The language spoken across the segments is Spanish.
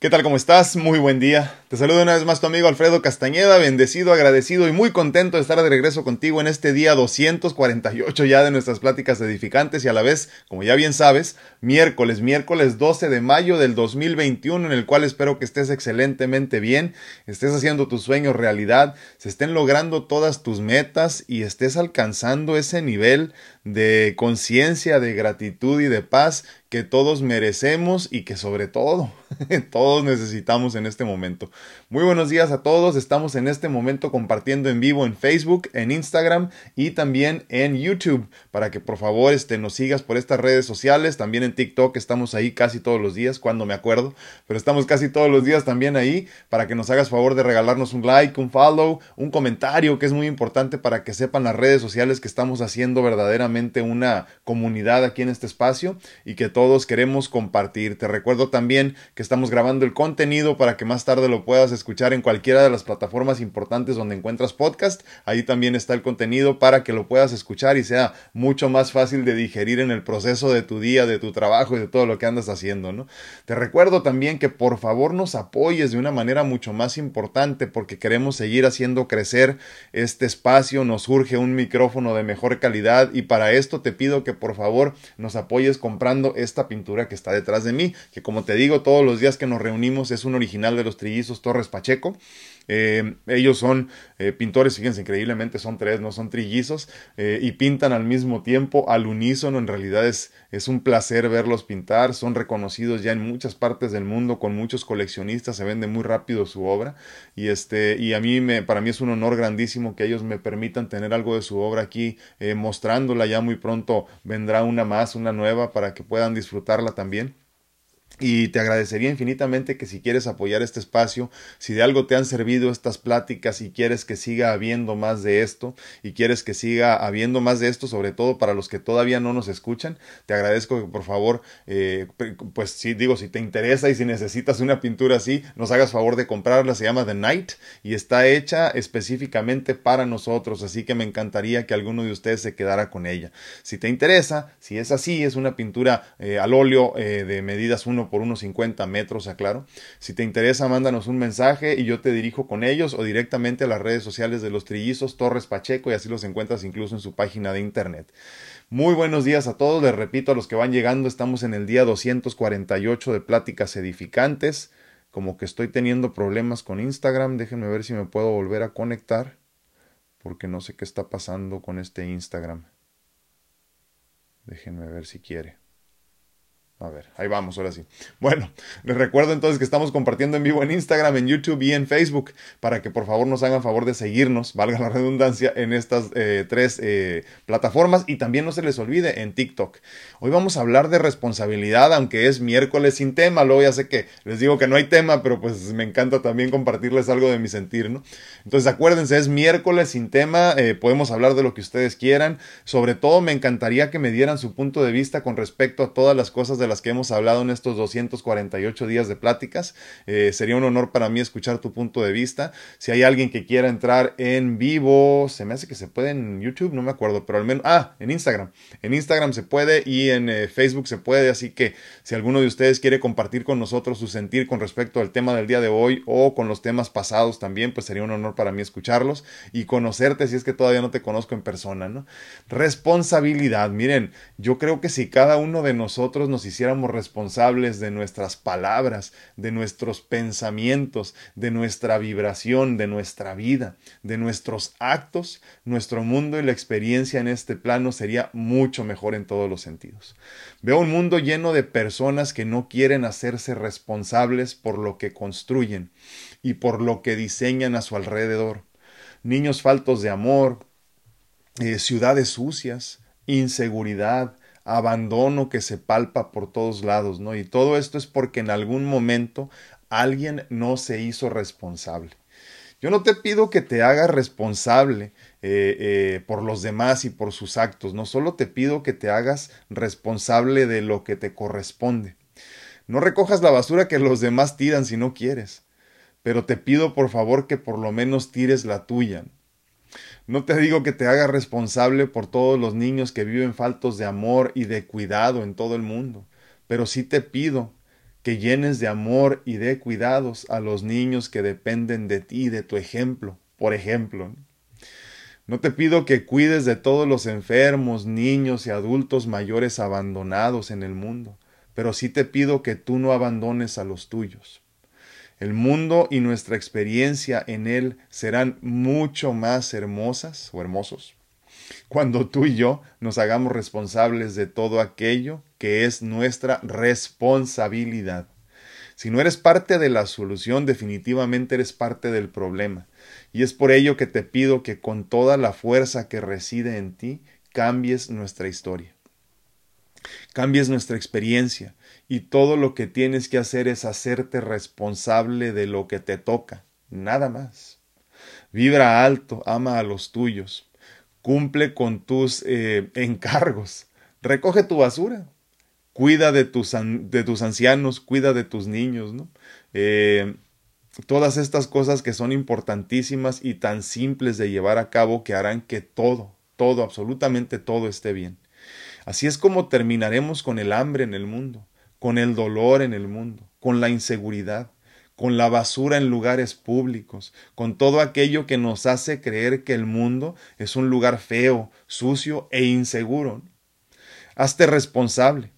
¿Qué tal? ¿Cómo estás? Muy buen día. Te saludo una vez más tu amigo Alfredo Castañeda, bendecido, agradecido y muy contento de estar de regreso contigo en este día 248 ya de nuestras pláticas edificantes y a la vez, como ya bien sabes, miércoles, miércoles 12 de mayo del 2021 en el cual espero que estés excelentemente bien, estés haciendo tus sueños realidad, se estén logrando todas tus metas y estés alcanzando ese nivel de conciencia, de gratitud y de paz que todos merecemos y que sobre todo todos necesitamos en este momento. Muy buenos días a todos, estamos en este momento compartiendo en vivo en Facebook, en Instagram y también en YouTube. Para que por favor este, nos sigas por estas redes sociales, también en TikTok estamos ahí casi todos los días, cuando me acuerdo, pero estamos casi todos los días también ahí para que nos hagas favor de regalarnos un like, un follow, un comentario que es muy importante para que sepan las redes sociales que estamos haciendo verdaderamente una comunidad aquí en este espacio y que todos queremos compartir. Te recuerdo también que estamos grabando el contenido para que más tarde lo puedas escuchar en cualquiera de las plataformas importantes donde encuentras podcast. Ahí también está el contenido para que lo puedas escuchar y sea mucho más fácil de digerir en el proceso de tu día, de tu trabajo y de todo lo que andas haciendo, ¿no? Te recuerdo también que por favor nos apoyes de una manera mucho más importante porque queremos seguir haciendo crecer este espacio, nos surge un micrófono de mejor calidad y para esto te pido que por favor nos apoyes comprando esta pintura que está detrás de mí, que como te digo todos los días que nos reunimos es un original de los trillizos Torres Pacheco. Eh, ellos son eh, pintores, fíjense, increíblemente son tres, no son trillizos, eh, y pintan al mismo tiempo, al unísono. En realidad es, es un placer verlos pintar. Son reconocidos ya en muchas partes del mundo, con muchos coleccionistas, se vende muy rápido su obra. Y este, y a mí me, para mí es un honor grandísimo que ellos me permitan tener algo de su obra aquí, mostrándola. Ya muy pronto vendrá una más, una nueva, para que puedan disfrutarla también. Y te agradecería infinitamente que si quieres apoyar este espacio, si de algo te han servido estas pláticas y quieres que siga habiendo más de esto y quieres que siga habiendo más de esto, sobre todo para los que todavía no nos escuchan, te agradezco que por favor, eh, pues si digo, si te interesa y si necesitas una pintura así, nos hagas favor de comprarla, se llama The Night y está hecha específicamente para nosotros, así que me encantaría que alguno de ustedes se quedara con ella. Si te interesa, si es así, es una pintura eh, al óleo eh, de medidas 1 por unos 50 metros, aclaro. Si te interesa, mándanos un mensaje y yo te dirijo con ellos o directamente a las redes sociales de los trillizos Torres Pacheco y así los encuentras incluso en su página de internet. Muy buenos días a todos, les repito a los que van llegando, estamos en el día 248 de pláticas edificantes. Como que estoy teniendo problemas con Instagram, déjenme ver si me puedo volver a conectar porque no sé qué está pasando con este Instagram. Déjenme ver si quiere. A ver, ahí vamos, ahora sí. Bueno, les recuerdo entonces que estamos compartiendo en vivo en Instagram, en YouTube y en Facebook para que por favor nos hagan favor de seguirnos, valga la redundancia, en estas eh, tres eh, plataformas y también no se les olvide en TikTok. Hoy vamos a hablar de responsabilidad, aunque es miércoles sin tema, luego ya sé que les digo que no hay tema, pero pues me encanta también compartirles algo de mi sentir, ¿no? Entonces acuérdense, es miércoles sin tema, eh, podemos hablar de lo que ustedes quieran, sobre todo me encantaría que me dieran su punto de vista con respecto a todas las cosas de las que hemos hablado en estos 248 días de pláticas. Eh, sería un honor para mí escuchar tu punto de vista. Si hay alguien que quiera entrar en vivo, se me hace que se puede en YouTube, no me acuerdo, pero al menos, ah, en Instagram. En Instagram se puede y en eh, Facebook se puede, así que si alguno de ustedes quiere compartir con nosotros su sentir con respecto al tema del día de hoy o con los temas pasados también, pues sería un honor para mí escucharlos y conocerte si es que todavía no te conozco en persona, ¿no? Responsabilidad, miren, yo creo que si cada uno de nosotros nos hiciera responsables de nuestras palabras, de nuestros pensamientos, de nuestra vibración, de nuestra vida, de nuestros actos, nuestro mundo y la experiencia en este plano sería mucho mejor en todos los sentidos. Veo un mundo lleno de personas que no quieren hacerse responsables por lo que construyen y por lo que diseñan a su alrededor. Niños faltos de amor, eh, ciudades sucias, inseguridad, abandono que se palpa por todos lados, ¿no? Y todo esto es porque en algún momento alguien no se hizo responsable. Yo no te pido que te hagas responsable eh, eh, por los demás y por sus actos, no solo te pido que te hagas responsable de lo que te corresponde. No recojas la basura que los demás tiran si no quieres, pero te pido por favor que por lo menos tires la tuya. No te digo que te hagas responsable por todos los niños que viven faltos de amor y de cuidado en todo el mundo, pero sí te pido que llenes de amor y de cuidados a los niños que dependen de ti, de tu ejemplo, por ejemplo. No te pido que cuides de todos los enfermos, niños y adultos mayores abandonados en el mundo, pero sí te pido que tú no abandones a los tuyos. El mundo y nuestra experiencia en él serán mucho más hermosas o hermosos cuando tú y yo nos hagamos responsables de todo aquello que es nuestra responsabilidad. Si no eres parte de la solución, definitivamente eres parte del problema. Y es por ello que te pido que con toda la fuerza que reside en ti, cambies nuestra historia. Cambies nuestra experiencia y todo lo que tienes que hacer es hacerte responsable de lo que te toca, nada más. Vibra alto, ama a los tuyos, cumple con tus eh, encargos, recoge tu basura, cuida de tus, de tus ancianos, cuida de tus niños, ¿no? Eh, todas estas cosas que son importantísimas y tan simples de llevar a cabo que harán que todo, todo, absolutamente todo esté bien. Así es como terminaremos con el hambre en el mundo, con el dolor en el mundo, con la inseguridad, con la basura en lugares públicos, con todo aquello que nos hace creer que el mundo es un lugar feo, sucio e inseguro. Hazte responsable.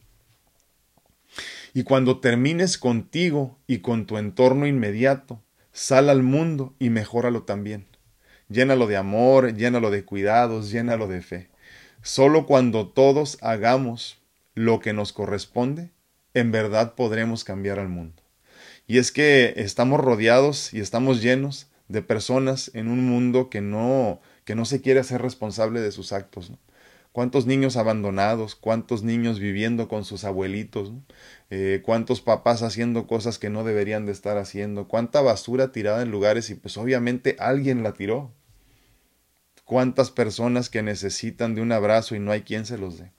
Y cuando termines contigo y con tu entorno inmediato, sal al mundo y mejóralo también. Llénalo de amor, llénalo de cuidados, llénalo de fe. Solo cuando todos hagamos lo que nos corresponde, en verdad podremos cambiar al mundo. Y es que estamos rodeados y estamos llenos de personas en un mundo que no, que no se quiere hacer responsable de sus actos. ¿Cuántos niños abandonados? ¿Cuántos niños viviendo con sus abuelitos? Eh, ¿Cuántos papás haciendo cosas que no deberían de estar haciendo? ¿Cuánta basura tirada en lugares y pues obviamente alguien la tiró? ¿Cuántas personas que necesitan de un abrazo y no hay quien se los dé?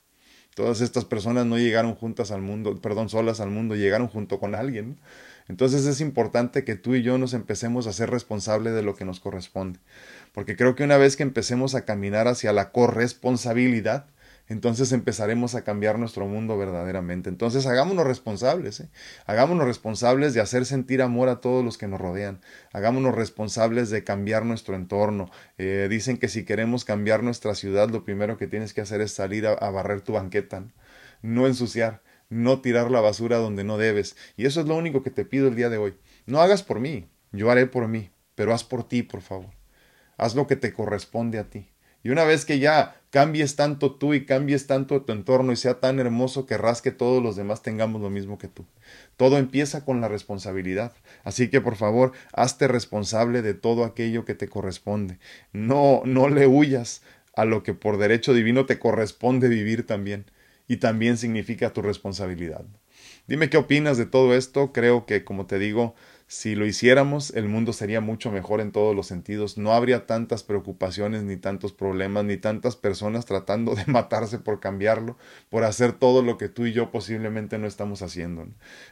Todas estas personas no llegaron juntas al mundo, perdón, solas al mundo, llegaron junto con alguien. Entonces es importante que tú y yo nos empecemos a ser responsables de lo que nos corresponde. Porque creo que una vez que empecemos a caminar hacia la corresponsabilidad, entonces empezaremos a cambiar nuestro mundo verdaderamente. Entonces hagámonos responsables, ¿eh? hagámonos responsables de hacer sentir amor a todos los que nos rodean, hagámonos responsables de cambiar nuestro entorno. Eh, dicen que si queremos cambiar nuestra ciudad, lo primero que tienes que hacer es salir a, barrer tu banqueta, no ensuciar no tirar la basura donde no debes. Y eso es lo único que te pido el día de hoy. No hagas por mí, yo haré por mí, pero haz por ti, por favor. Haz lo que te corresponde a ti. Y una vez que ya cambies tanto tú y cambies tanto tu entorno y sea tan hermoso, querrás que todos los demás tengamos lo mismo que tú. Todo empieza con la responsabilidad. Así que por favor, hazte responsable de todo aquello que te corresponde. No, no le huyas a lo que por derecho divino te corresponde vivir también y también significa tu responsabilidad. Dime qué opinas de todo esto. Creo que, como te digo, si lo hiciéramos, el mundo sería mucho mejor en todos los sentidos. No habría tantas preocupaciones, ni tantos problemas, ni tantas personas tratando de matarse por cambiarlo, por hacer todo lo que tú y yo posiblemente no estamos haciendo.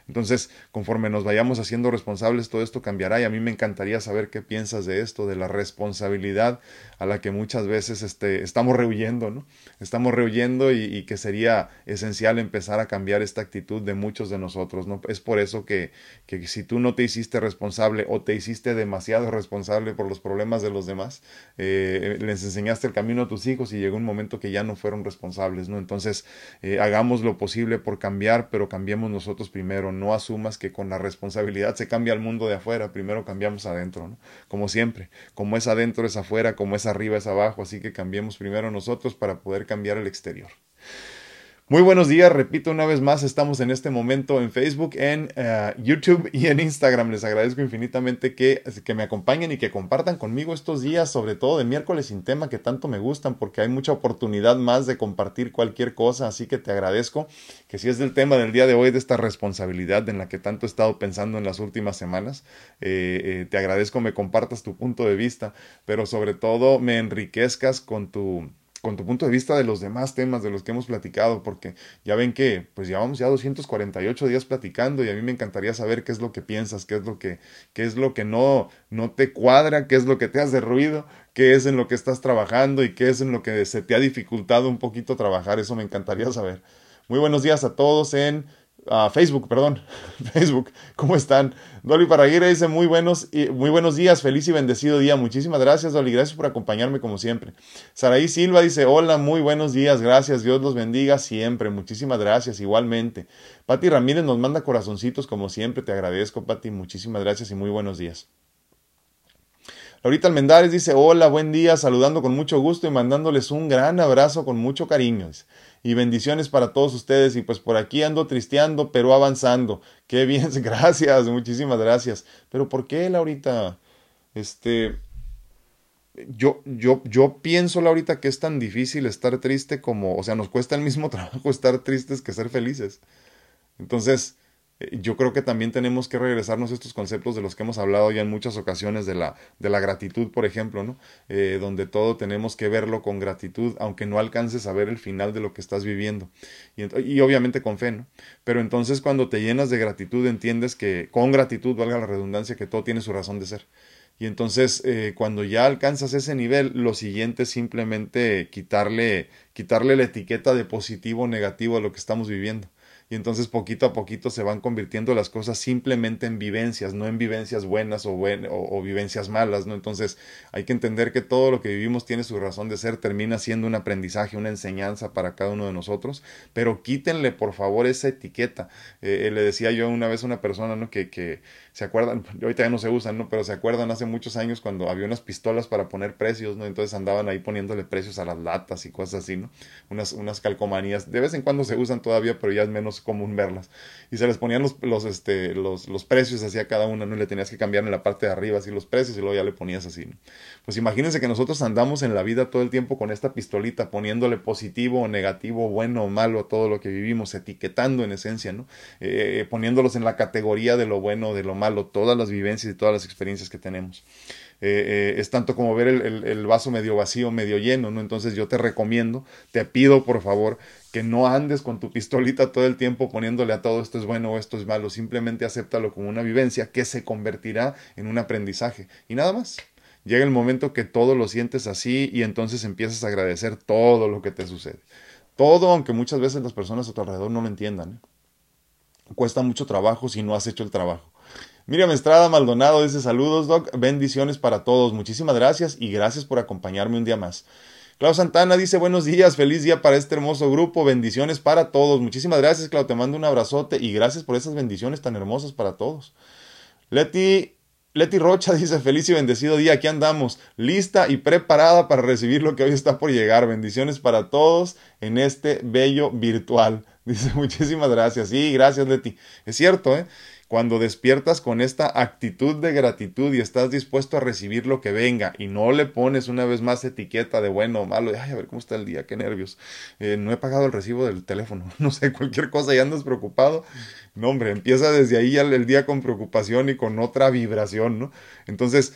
Entonces, conforme nos vayamos haciendo responsables, todo esto cambiará y a mí me encantaría saber qué piensas de esto, de la responsabilidad a la que muchas veces este, estamos rehuyendo, ¿no? Estamos rehuyendo y, que sería esencial empezar a cambiar esta actitud de muchos de nosotros, ¿no? Es por eso que, que si tú no te hiciste responsable o te hiciste demasiado responsable por los problemas de los demás, eh, les enseñaste el camino a tus hijos y llegó un momento que ya no fueron responsables, ¿no? Entonces, eh, hagamos lo posible por cambiar, pero cambiemos nosotros primero, no asumas que con la responsabilidad se cambia el mundo de afuera, primero cambiamos adentro, ¿no? Como siempre, como es adentro es afuera, como es arriba es abajo, así que cambiemos primero nosotros para poder cambiar el exterior. Muy buenos días, repito una vez más, estamos en este momento en Facebook, en eh, YouTube y en Instagram. Les agradezco infinitamente que, que, me acompañen y que compartan conmigo estos días, sobre todo de miércoles sin tema que tanto me gustan, porque hay mucha oportunidad más de compartir cualquier cosa, así que te agradezco que si es del tema del día de hoy, de esta responsabilidad en la que tanto he estado pensando en las últimas semanas, eh, eh, te agradezco me compartas tu punto de vista, pero sobre todo me enriquezcas con tu con tu punto de vista de los demás temas de los que hemos platicado, porque ya ven que pues llevamos ya 248 días platicando y a mí me encantaría saber qué es lo que piensas, qué es lo que, qué es lo que no, no te cuadra, qué es lo que te hace ruido, qué es en lo que estás trabajando y qué es en lo que se te ha dificultado un poquito trabajar, eso me encantaría saber. Muy buenos días a todos en Facebook, perdón, Facebook, ¿cómo están? Dolly Parraguirre dice muy buenos, muy buenos días, feliz y bendecido día. Muchísimas gracias, Dolly, gracias por acompañarme como siempre. Saraí Silva dice, hola, muy buenos días, gracias, Dios los bendiga siempre, muchísimas gracias, igualmente. Pati Ramírez nos manda corazoncitos como siempre, te agradezco, Pati, muchísimas gracias y muy buenos días. Laurita Almendares dice, hola, buen día, saludando con mucho gusto y mandándoles un gran abrazo con mucho cariño. Y bendiciones para todos ustedes. Y pues por aquí ando tristeando, pero avanzando. Qué bien, gracias, muchísimas gracias. Pero ¿por qué, Laurita? Este, yo, yo, yo pienso, Laurita, que es tan difícil estar triste como, o sea, nos cuesta el mismo trabajo estar tristes que ser felices. Entonces, yo creo que también tenemos que regresarnos a estos conceptos de los que hemos hablado ya en muchas ocasiones de la, de la gratitud, por ejemplo, ¿no? Eh, donde todo tenemos que verlo con gratitud, aunque no alcances a ver el final de lo que estás viviendo. Y, obviamente con fe, ¿no? Pero entonces cuando te llenas de gratitud entiendes que con gratitud, valga la redundancia, que todo tiene su razón de ser. Y entonces eh, cuando ya alcanzas ese nivel, lo siguiente es simplemente quitarle, quitarle la etiqueta de positivo o negativo a lo que estamos viviendo y entonces poquito a poquito se van convirtiendo las cosas simplemente en vivencias, no en vivencias buenas o, o, vivencias malas, ¿no? Entonces hay que entender que todo lo que vivimos tiene su razón de ser, termina siendo un aprendizaje, una enseñanza para cada uno de nosotros, pero quítenle por favor esa etiqueta. Eh, le decía yo una vez a una persona, ¿no? Que, que se acuerdan, ahorita ya no se usan, ¿no? Pero se acuerdan hace muchos años cuando había unas pistolas para poner precios, ¿no? Entonces andaban ahí poniéndole precios a las latas y cosas así, ¿no? Unas, unas calcomanías. De vez en cuando se usan todavía, pero ya es menos común verlas. Y se les ponían los, este, los, los precios así a cada una, ¿no? Y le tenías que cambiar en la parte de arriba así los precios y luego ya le ponías así. Pues imagínense que nosotros andamos en la vida todo el tiempo con esta pistolita, poniéndole positivo o negativo, bueno o malo todo lo que vivimos, etiquetando en esencia, ¿no? Eh, eh, poniéndolos en la categoría de lo bueno de lo malo, todas las vivencias y todas las experiencias que tenemos. Eh, es tanto como ver el, el, vaso medio vacío, medio lleno, ¿no? Entonces yo te recomiendo, te pido por favor que no andes con tu pistolita todo el tiempo poniéndole a todo esto es bueno o esto es malo, simplemente acéptalo como una vivencia que se convertirá en un aprendizaje y nada más. Llega el momento que todo lo sientes así y entonces empiezas a agradecer todo lo que te sucede. Todo, aunque muchas veces las personas a tu alrededor no lo entiendan. ¿eh? Cuesta mucho trabajo si no has hecho el trabajo. Miriam Estrada Maldonado dice saludos, Doc, bendiciones para todos. Muchísimas gracias y gracias por acompañarme un día más. Clau Santana dice buenos días, feliz día para este hermoso grupo, bendiciones para todos. Muchísimas gracias, Clau, te mando un abrazote y gracias por esas bendiciones tan hermosas para todos. Leti, Leti Rocha dice feliz y bendecido día, aquí andamos, lista y preparada para recibir lo que hoy está por llegar. Bendiciones para todos en este bello virtual. Dice muchísimas gracias. Sí, gracias Leti. Es cierto, ¿eh? Cuando despiertas con esta actitud de gratitud y estás dispuesto a recibir lo que venga y no le pones una vez más etiqueta de bueno o malo, de, ay, a ver cómo está el día, qué nervios, eh, no he pagado el recibo del teléfono, no sé, cualquier cosa y andas preocupado, no hombre, empieza desde ahí el día con preocupación y con otra vibración, ¿no? Entonces,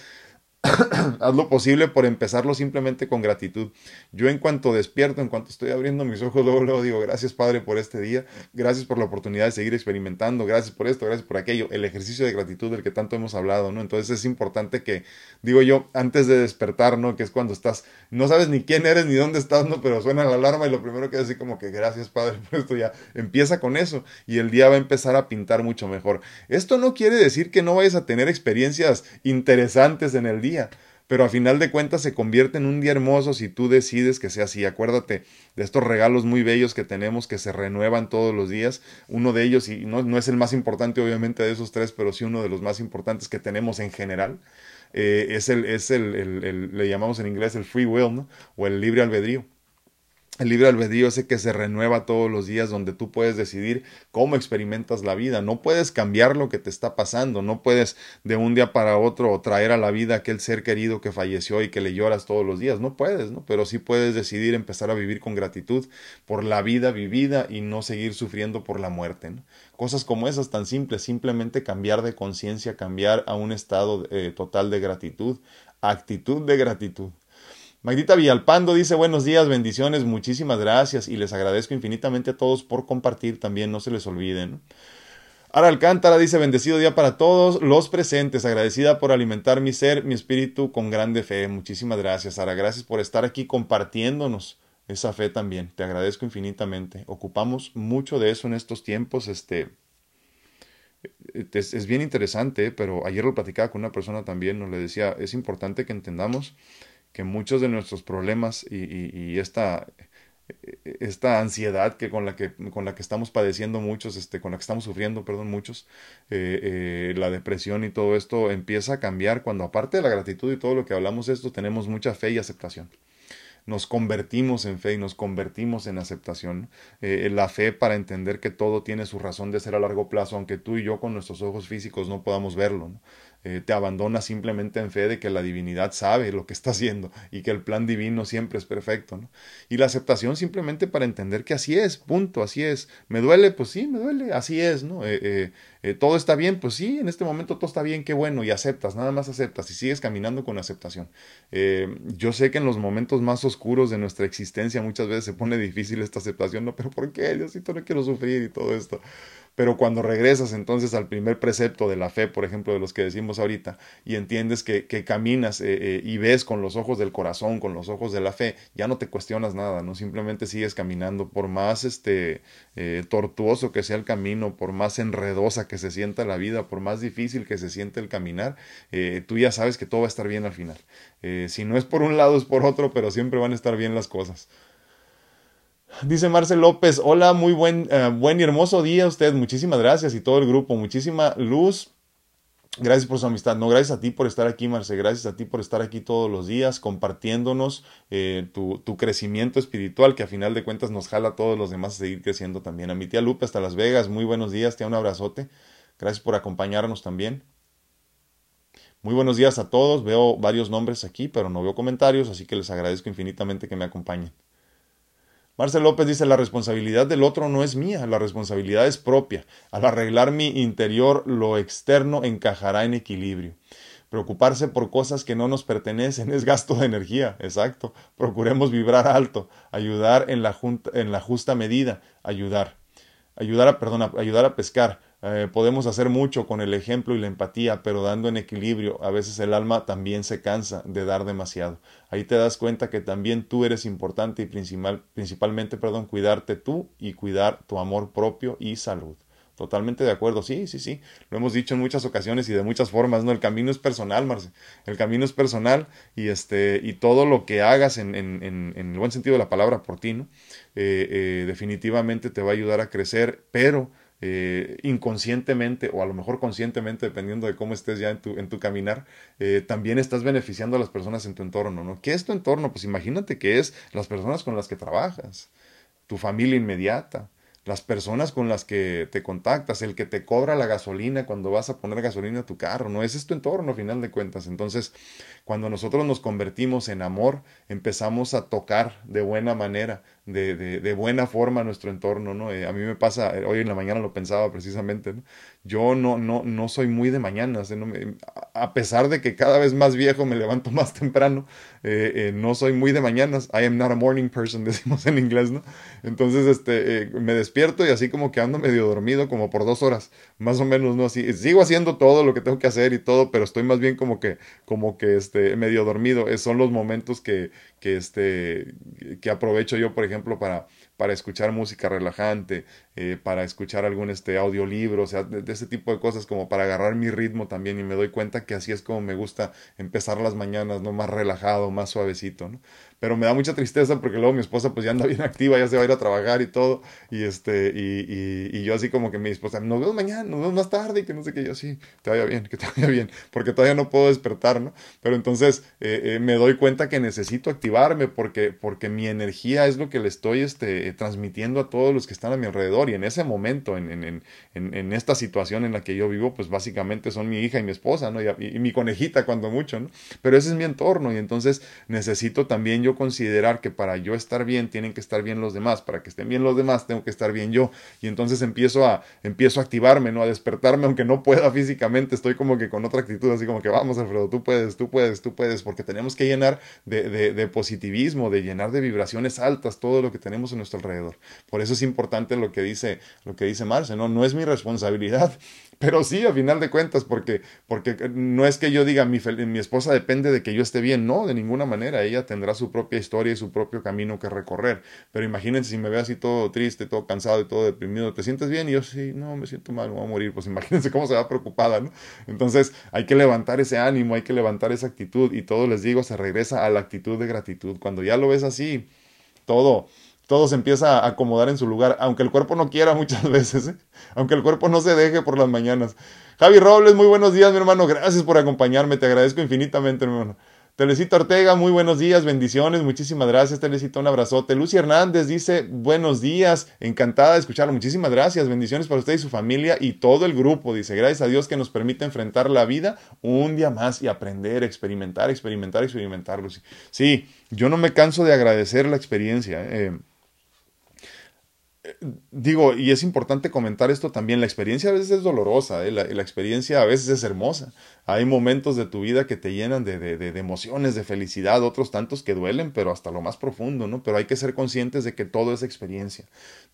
haz lo posible por empezarlo simplemente con gratitud. Yo en cuanto despierto, en cuanto estoy abriendo mis ojos, luego, luego digo, gracias Padre por este día, gracias por la oportunidad de seguir experimentando, gracias por esto, gracias por aquello, el ejercicio de gratitud del que tanto hemos hablado, ¿no? Entonces es importante que, digo yo, antes de despertar, ¿no? Que es cuando estás, no sabes ni quién eres ni dónde estás, ¿no? Pero suena la alarma y lo primero que es así como que gracias Padre por esto ya, empieza con eso y el día va a empezar a pintar mucho mejor. Esto no quiere decir que no vayas a tener experiencias interesantes en el día, pero a final de cuentas se convierte en un día hermoso si tú decides que sea así. Acuérdate de estos regalos muy bellos que tenemos que se renuevan todos los días. Uno de ellos, y no, no es el más importante obviamente de esos tres, pero sí uno de los más importantes que tenemos en general, eh, es, el, es el, el, le llamamos en inglés el free will, ¿no? O el libre albedrío el libre albedrío ese que se renueva todos los días donde tú puedes decidir cómo experimentas la vida. No puedes cambiar lo que te está pasando, no puedes de un día para otro traer a la vida aquel ser querido que falleció y que le lloras todos los días. No puedes, ¿no? Pero sí puedes decidir empezar a vivir con gratitud por la vida vivida y no seguir sufriendo por la muerte. Cosas como esas tan simples, simplemente cambiar de conciencia, cambiar a un estado eh, total de gratitud, actitud de gratitud. Magdita Villalpando dice buenos días, bendiciones, muchísimas gracias y les agradezco infinitamente a todos por compartir también, no se les olviden. Ara Alcántara dice bendecido día para todos los presentes, agradecida por alimentar mi ser, mi espíritu con grande fe. Muchísimas gracias, Ara, gracias por estar aquí compartiéndonos esa fe también. Te agradezco infinitamente. Ocupamos mucho de eso en estos tiempos. Este, es, bien interesante, pero ayer lo platicaba con una persona también, nos le decía, es importante que entendamos que muchos de nuestros problemas y, esta, esta ansiedad que con la que con la que estamos padeciendo muchos este con la que estamos sufriendo perdón muchos eh, eh, la depresión y todo esto empieza a cambiar cuando aparte de la gratitud y todo lo que hablamos de esto tenemos mucha fe y aceptación nos convertimos en fe y nos convertimos en aceptación. Eh, la fe para entender que todo tiene su razón de ser a largo plazo, aunque tú y yo con nuestros ojos físicos no podamos verlo. Eh, te abandonas simplemente en fe de que la divinidad sabe lo que está haciendo y que el plan divino siempre es perfecto. Y la aceptación simplemente para entender que así es, punto, así es. ¿Me duele? Pues sí, me duele, así es. ¿no? Eh, eh, todo está bien, pues sí, en este momento todo está bien, qué bueno, y aceptas, nada más aceptas y sigues caminando con aceptación. yo sé que en los momentos más oscuros de nuestra existencia muchas veces se pone difícil esta aceptación, no, pero ¿por qué? Diosito, no quiero sufrir y todo esto. Pero cuando regresas entonces al primer precepto de la fe, por ejemplo, de los que decimos ahorita, y entiendes que, caminas eh, eh, y ves con los ojos del corazón, con los ojos de la fe, ya no te cuestionas nada, ¿no? Simplemente sigues caminando, por más este, eh, tortuoso que sea el camino, por más enredosa que se sienta la vida, por más difícil que se siente el caminar, tú ya sabes que todo va a estar bien al final. si no es por un lado, es por otro, pero siempre van a estar bien las cosas. Dice Marcel López, hola, muy buen, eh, buen y hermoso día a usted. Muchísimas gracias y todo el grupo. Muchísima luz. Gracias por su amistad. No, gracias a ti por estar aquí, Marce. Gracias a ti por estar aquí todos los días compartiéndonos eh, tu, tu, crecimiento espiritual que a final de cuentas nos jala a todos los demás a seguir creciendo también. A mi tía Lupe hasta Las Vegas, muy buenos días. Te un abrazote. Gracias por acompañarnos también. Muy buenos días a todos. Veo varios nombres aquí, pero no veo comentarios, así que les agradezco infinitamente que me acompañen. Marcel López dice, la responsabilidad del otro no es mía, la responsabilidad es propia. Al arreglar mi interior, lo externo encajará en equilibrio. Preocuparse por cosas que no nos pertenecen es gasto de energía, exacto. Procuremos vibrar alto, ayudar en la, en la justa medida, ayudar. Ayudar a, perdón, ayudar a pescar, eh, podemos hacer mucho con el ejemplo y la empatía, pero dando en equilibrio, a veces el alma también se cansa de dar demasiado. Ahí te das cuenta que también tú eres importante y principal, principalmente, perdón, cuidarte tú y cuidar tu amor propio y salud. Totalmente de acuerdo, sí, sí, sí. Lo hemos dicho en muchas ocasiones y de muchas formas, ¿no? El camino es personal, Marce. El camino es personal y este, y todo lo que hagas en, en, en, en el buen sentido de la palabra por ti, ¿no? Eh, eh, definitivamente te va a ayudar a crecer, pero eh, inconscientemente o a lo mejor conscientemente, dependiendo de cómo estés ya en tu, en tu caminar, eh, también estás beneficiando a las personas en tu entorno, ¿no? ¿Qué es tu entorno? Pues imagínate que es las personas con las que trabajas, tu familia inmediata, las personas con las que te contactas, el que te cobra la gasolina cuando vas a poner gasolina a tu carro, ¿no? Ese es tu entorno, a final de cuentas. Entonces, cuando nosotros nos convertimos en amor, empezamos a tocar de buena manera, de, de, de buena forma nuestro entorno, ¿no? Eh, a mí me pasa, eh, hoy en la mañana lo pensaba precisamente, ¿no? Yo no, no, no soy muy de mañanas, ¿eh? a pesar de que cada vez más viejo me levanto más temprano, no soy muy de mañanas, I am not a morning person, decimos en inglés, ¿no? Entonces, este, me despierto y así como que ando medio dormido como por dos horas, más o menos, ¿no? Así, sigo haciendo todo lo que tengo que hacer y todo, pero estoy más bien como que, como que, este, medio dormido. Son los momentos que, que, este, que aprovecho yo, por ejemplo, para, para escuchar música relajante, eh, para escuchar algún este, audiolibro, o sea, de, ese tipo de cosas como para agarrar mi ritmo también y me doy cuenta que así es como me gusta empezar las mañanas, ¿no? Más relajado, más suavecito, ¿no? Pero me da mucha tristeza porque luego mi esposa pues ya anda bien activa, ya se va a ir a trabajar y todo, y este, y, y, y yo así como que mi esposa, nos vemos mañana, nos vemos más tarde, y que no sé qué, yo sí, te vaya bien, que te vaya bien, porque todavía no puedo despertar, ¿no? Pero entonces eh, eh, me doy cuenta que necesito activarme porque, porque mi energía es lo que le estoy este, transmitiendo a todos los que están a mi alrededor y en ese momento, en, en, en, en, esta situación en la que yo vivo, pues básicamente son mi hija y mi esposa, ¿no? Y, mi conejita cuando mucho, ¿no? Pero ese es mi entorno y entonces necesito también yo considerar que para yo estar bien tienen que estar bien los demás, para que estén bien los demás tengo que estar bien yo y entonces empiezo a, empiezo a activarme, ¿no? A despertarme aunque no pueda físicamente, estoy como que con otra actitud, así como que vamos Alfredo, tú puedes, tú puedes, tú puedes, porque tenemos que llenar de, de, positivismo, de llenar de vibraciones altas todo lo que tenemos en nuestro nuestro alrededor. Por eso es importante lo que dice, lo que dice Marce, ¿no? No es mi responsabilidad pero sí, a final de cuentas, porque, porque no es que yo diga mi, mi esposa depende de que yo esté bien, no, de ninguna manera. Ella tendrá su propia historia y su propio camino que recorrer. Pero imagínense si me ve así todo triste, todo cansado y todo deprimido, ¿te sientes bien? Y yo sí, no, me siento mal, me voy a morir. Pues imagínense cómo se va preocupada, ¿no? Entonces hay que levantar ese ánimo, hay que levantar esa actitud y todo les digo, se regresa a la actitud de gratitud. Cuando ya lo ves así, todo todo se empieza a acomodar en su lugar, aunque el cuerpo no quiera muchas veces, ¿eh? aunque el cuerpo no se deje por las mañanas. Javi Robles, muy buenos días, mi hermano, gracias por acompañarme, te agradezco infinitamente, hermano. Telecito Ortega, muy buenos días, bendiciones, muchísimas gracias, Telecito, un abrazote. Lucy Hernández dice, buenos días, encantada de escucharlo, muchísimas gracias, bendiciones para usted y su familia y todo el grupo, dice, gracias a Dios que nos permite enfrentar la vida un día más y aprender, experimentar, experimentar, experimentar, Lucy. Sí, yo no me canso de agradecer la experiencia. Eh digo, y es importante comentar esto también, la experiencia a veces es dolorosa, ¿eh? la, experiencia a veces es hermosa. Hay momentos de tu vida que te llenan de, de, de, emociones, de felicidad, otros tantos que duelen, pero hasta lo más profundo, ¿no? Pero hay que ser conscientes de que todo es experiencia.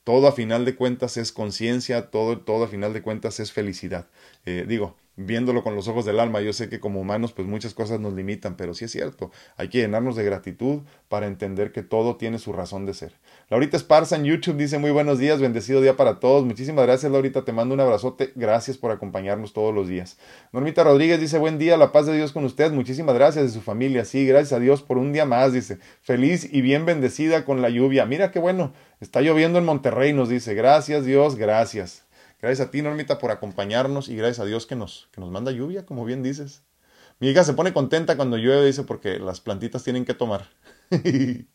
Todo a final de cuentas es conciencia, todo, todo a final de cuentas es felicidad. Eh, digo, viéndolo con los ojos del alma, yo sé que como humanos pues muchas cosas nos limitan, pero sí es cierto, hay que llenarnos de gratitud para entender que todo tiene su razón de ser. Laurita Esparza en YouTube dice muy buenos días, bendecido día para todos, muchísimas gracias Laurita, te mando un abrazote, gracias por acompañarnos todos los días. Normita Rodríguez dice buen día, la paz de Dios con usted, muchísimas gracias de su familia, sí, gracias a Dios por un día más, dice, feliz y bien bendecida con la lluvia, mira qué bueno, está lloviendo en Monterrey, nos dice, gracias Dios, gracias. Gracias a ti, Normita, por acompañarnos y gracias a Dios que nos, que nos manda lluvia, como bien dices. Mi hija se pone contenta cuando llueve, dice, porque las plantitas tienen que tomar.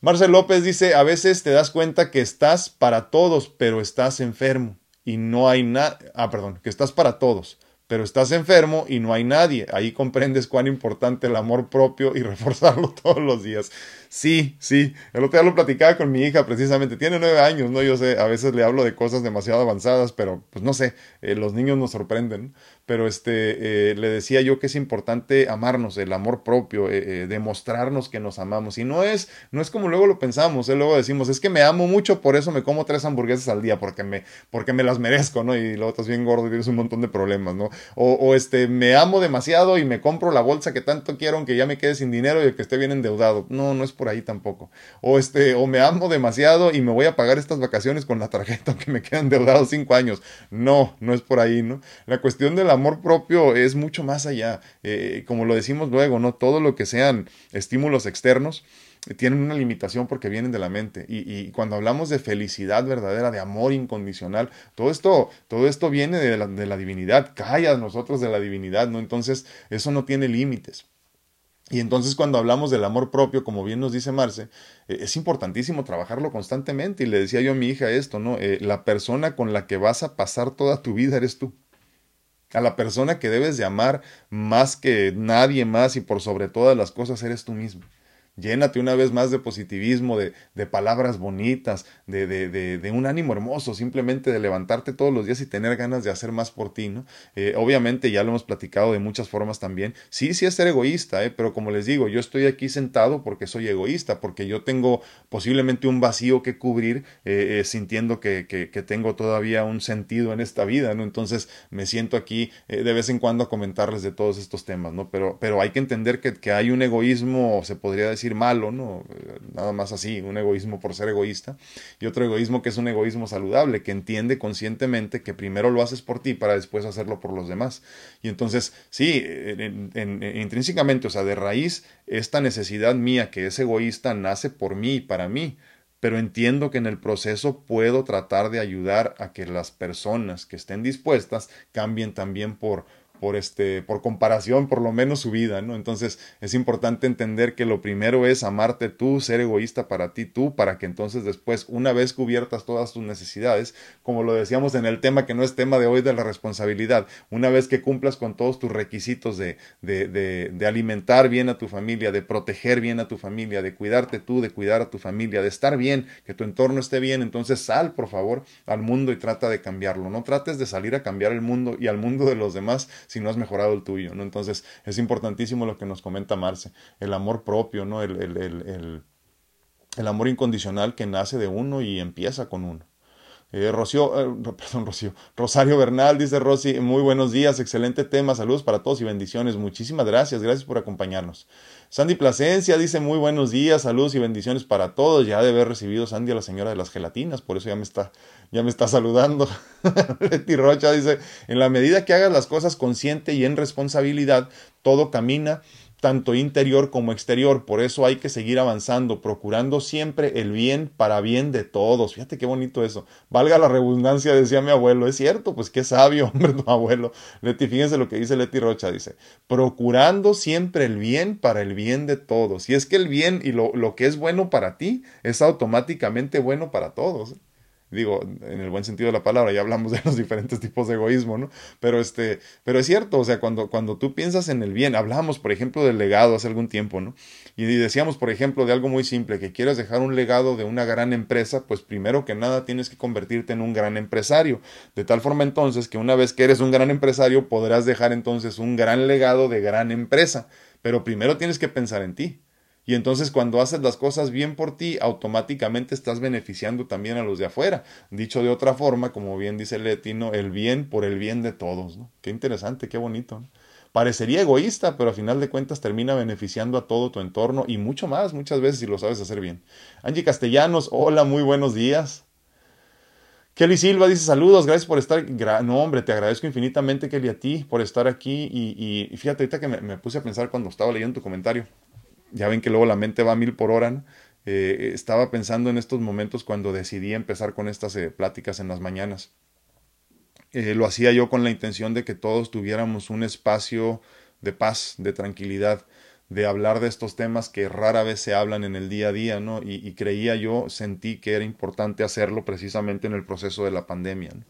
Marcel López dice, a veces te das cuenta que estás para todos, pero estás enfermo y no hay nada, ah, perdón, que estás para todos, pero estás enfermo y no hay nadie. Ahí comprendes cuán importante el amor propio y reforzarlo todos los días. Sí, sí. El otro día lo platicaba con mi hija precisamente. Tiene nueve años, ¿no? Yo sé, a veces le hablo de cosas demasiado avanzadas, pero pues no sé, eh, los niños nos sorprenden. Pero este, eh, le decía yo que es importante amarnos, el amor propio, eh, demostrarnos que nos amamos. Y no es, no es como luego lo pensamos, luego decimos, es que me amo mucho, por eso me como tres hamburguesas al día, porque me, porque me las merezco, ¿no? Y luego estás bien gordo y tienes un montón de problemas, ¿no? O, o este, me amo demasiado y me compro la bolsa que tanto quiero, aunque ya me quede sin dinero y que esté bien endeudado. No, no es por ahí tampoco. O este, o me amo demasiado y me voy a pagar estas vacaciones con la tarjeta que me quedan endeudados cinco años. No, no es por ahí, ¿no? La cuestión del amor propio es mucho más allá. Eh, como lo decimos luego, ¿no? Todo lo que sean estímulos externos eh, tienen una limitación porque vienen de la mente. Y, cuando hablamos de felicidad verdadera, de amor incondicional, todo esto, todo esto viene de la, divinidad, cae a nosotros de la divinidad, ¿no? Entonces, eso no tiene límites. Y entonces cuando hablamos del amor propio, como bien nos dice Marce, eh, es importantísimo trabajarlo constantemente. Y le decía yo a mi hija esto, ¿no? La persona con la que vas a pasar toda tu vida eres tú. A la persona que debes de amar más que nadie más y por sobre todas las cosas eres tú mismo. Llénate una vez más de positivismo, de, de palabras bonitas, de, de, de, un ánimo hermoso, simplemente de levantarte todos los días y tener ganas de hacer más por ti, ¿no? Eh, obviamente ya lo hemos platicado de muchas formas también. Sí, sí es ser egoísta, ¿eh? pero como les digo, yo estoy aquí sentado porque soy egoísta, porque yo tengo posiblemente un vacío que cubrir, eh, eh sintiendo que, que, tengo todavía un sentido en esta vida, ¿no? Entonces me siento aquí de vez en cuando a comentarles de todos estos temas, ¿no? Pero, pero hay que entender que, que hay un egoísmo, se podría decir, malo, ¿no? Nada más así, un egoísmo por ser egoísta, y otro egoísmo que es un egoísmo saludable, que entiende conscientemente que primero lo haces por ti para después hacerlo por los demás. Y entonces, sí, intrínsecamente, o sea, de raíz, esta necesidad mía que es egoísta nace por mí y para mí, pero entiendo que en el proceso puedo tratar de ayudar a que las personas que estén dispuestas cambien también por por este por comparación por lo menos su vida no entonces es importante entender que lo primero es amarte tú ser egoísta para ti tú para que entonces después una vez cubiertas todas tus necesidades como lo decíamos en el tema que no es tema de hoy de la responsabilidad una vez que cumplas con todos tus requisitos de de, de, de alimentar bien a tu familia de proteger bien a tu familia de cuidarte tú de cuidar a tu familia de estar bien que tu entorno esté bien entonces sal por favor al mundo y trata de cambiarlo no trates de salir a cambiar el mundo y al mundo de los demás si no has mejorado el tuyo, ¿no? Entonces es importantísimo lo que nos comenta Marce, el amor propio, ¿no? El, el, el, el amor incondicional que nace de uno y empieza con uno. Eh, Rocío, eh, perdón, Rocío, Rosario Bernal dice Rosy, muy buenos días, excelente tema, saludos para todos y bendiciones. Muchísimas gracias, gracias por acompañarnos. Sandy Plasencia dice muy buenos días, saludos y bendiciones para todos. Ya debe haber recibido Sandy a la señora de las gelatinas, por eso ya me está, ya me está saludando. Leti Rocha dice, en la medida que hagas las cosas consciente y en responsabilidad, todo camina tanto interior como exterior. Por eso hay que seguir avanzando, procurando siempre el bien para bien de todos. Fíjate qué bonito eso. Valga la redundancia, decía mi abuelo. Es cierto, pues qué sabio, hombre, tu abuelo. Leti, fíjense lo que dice Leti Rocha, dice, procurando siempre el bien para el bien de todos. Y es que el bien y lo, lo que es bueno para ti es automáticamente bueno para todos digo, en el buen sentido de la palabra, ya hablamos de los diferentes tipos de egoísmo, ¿no? Pero este, pero es cierto, o sea, cuando, cuando tú piensas en el bien, hablamos, por ejemplo, del legado hace algún tiempo, ¿no? Y decíamos, por ejemplo, de algo muy simple, que quieres dejar un legado de una gran empresa, pues primero que nada tienes que convertirte en un gran empresario, de tal forma entonces que una vez que eres un gran empresario podrás dejar entonces un gran legado de gran empresa, pero primero tienes que pensar en ti. Y entonces cuando haces las cosas bien por ti, automáticamente estás beneficiando también a los de afuera. Dicho de otra forma, como bien dice Letino, el bien por el bien de todos. ¿no? Qué interesante, qué bonito. Parecería egoísta, pero a final de cuentas termina beneficiando a todo tu entorno y mucho más, muchas veces si lo sabes hacer bien. Angie Castellanos, hola, muy buenos días. Kelly Silva dice saludos, gracias por estar. no, hombre, te agradezco infinitamente, Kelly, a ti por estar aquí. Y, fíjate, ahorita que me, puse a pensar cuando estaba leyendo tu comentario ya ven que luego la mente va mil por hora. Eh, estaba pensando en estos momentos cuando decidí empezar con estas eh, pláticas en las mañanas. Eh, lo hacía yo con la intención de que todos tuviéramos un espacio de paz, de tranquilidad, de hablar de estos temas que rara vez se hablan en el día a día, ¿no? Y, y creía yo, sentí que era importante hacerlo precisamente en el proceso de la pandemia. ¿no?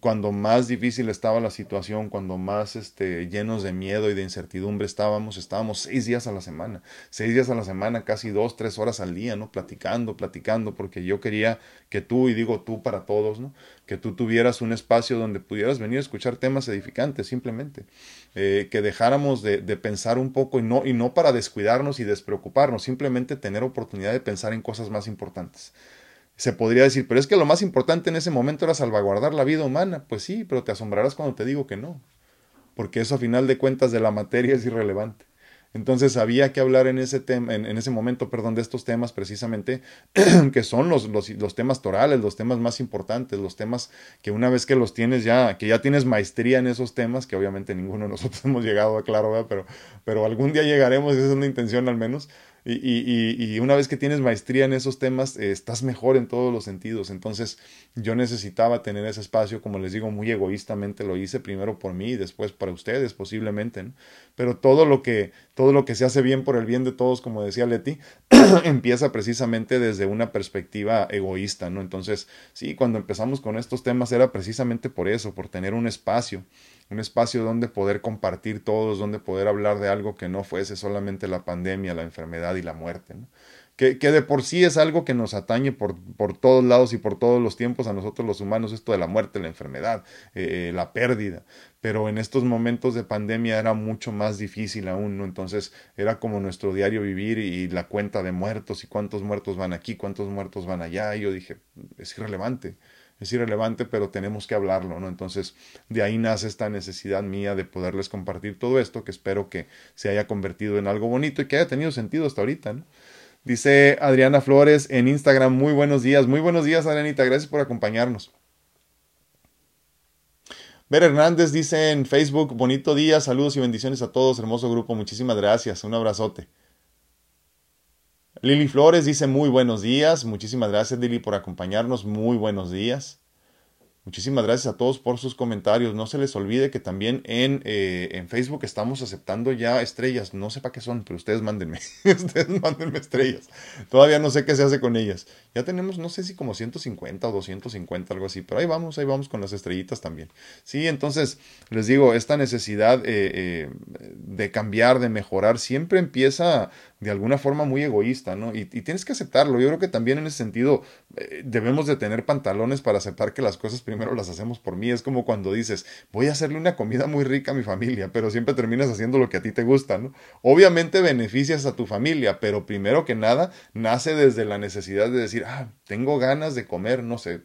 Cuando más difícil estaba la situación, cuando más este, llenos de miedo y de incertidumbre estábamos, estábamos seis días a la semana, seis días a la semana, casi dos, tres horas al día, ¿no? Platicando, platicando, porque yo quería que tú, y digo tú para todos, ¿no? Que tú tuvieras un espacio donde pudieras venir a escuchar temas edificantes, simplemente, eh, que dejáramos de, de pensar un poco y no, y no para descuidarnos y despreocuparnos, simplemente tener oportunidad de pensar en cosas más importantes se podría decir, pero es que lo más importante en ese momento era salvaguardar la vida humana. Pues sí, pero te asombrarás cuando te digo que no, porque eso a final de cuentas de la materia es irrelevante. Entonces había que hablar en ese, tema, en, ese momento perdón, de estos temas precisamente, que son los, los, los, temas torales, los temas más importantes, los temas que una vez que los tienes ya, que ya tienes maestría en esos temas, que obviamente ninguno de nosotros hemos llegado a claro, pero, pero algún día llegaremos, esa es una intención al menos, y, y, y, una vez que tienes maestría en esos temas, eh, estás mejor en todos los sentidos. Entonces, yo necesitaba tener ese espacio, como les digo, muy egoístamente lo hice, primero por mí y después para ustedes, posiblemente. ¿no? Pero todo lo, que, todo lo que se hace bien por el bien de todos, como decía Leti, empieza precisamente desde una perspectiva egoísta. ¿no? Entonces, sí, cuando empezamos con estos temas era precisamente por eso, por tener un espacio un espacio donde poder compartir todos, donde poder hablar de algo que no fuese solamente la pandemia, la enfermedad y la muerte. ¿no? Que, de por sí es algo que nos atañe por, por, todos lados y por todos los tiempos a nosotros los humanos, esto de la muerte, la enfermedad, eh, la pérdida. Pero en estos momentos de pandemia era mucho más difícil aún, ¿no? Entonces era como nuestro diario vivir y la cuenta de muertos y cuántos muertos van aquí, cuántos muertos van allá. Y yo dije, es irrelevante es irrelevante, pero tenemos que hablarlo, ¿no? Entonces, de ahí nace esta necesidad mía de poderles compartir todo esto, que espero que se haya convertido en algo bonito y que haya tenido sentido hasta ahorita, ¿no? Dice Adriana Flores en Instagram, muy buenos días, muy buenos días, Adrianita, gracias por acompañarnos. Ver Hernández dice en Facebook, bonito día, saludos y bendiciones a todos, hermoso grupo, muchísimas gracias, un abrazote. Lili Flores dice muy buenos días. Muchísimas gracias Lili por acompañarnos. Muy buenos días. Muchísimas gracias a todos por sus comentarios. No se les olvide que también en, eh, en Facebook estamos aceptando ya estrellas. No sé para qué son, pero ustedes mándenme. ustedes mándenme estrellas. Todavía no sé qué se hace con ellas. Ya tenemos, no sé si como 150 o 250, algo así, pero ahí vamos, ahí vamos con las estrellitas también. Sí, entonces les digo, esta necesidad eh, eh, de cambiar, de mejorar, siempre empieza de alguna forma muy egoísta, ¿no? Y, tienes que aceptarlo. Yo creo que también en ese sentido eh, debemos de tener pantalones para aceptar que las cosas primero las hacemos por mí. Es como cuando dices, voy a hacerle una comida muy rica a mi familia, pero siempre terminas haciendo lo que a ti te gusta, ¿no? Obviamente beneficias a tu familia, pero primero que nada nace desde la necesidad de decir, ah, tengo ganas de comer, no sé,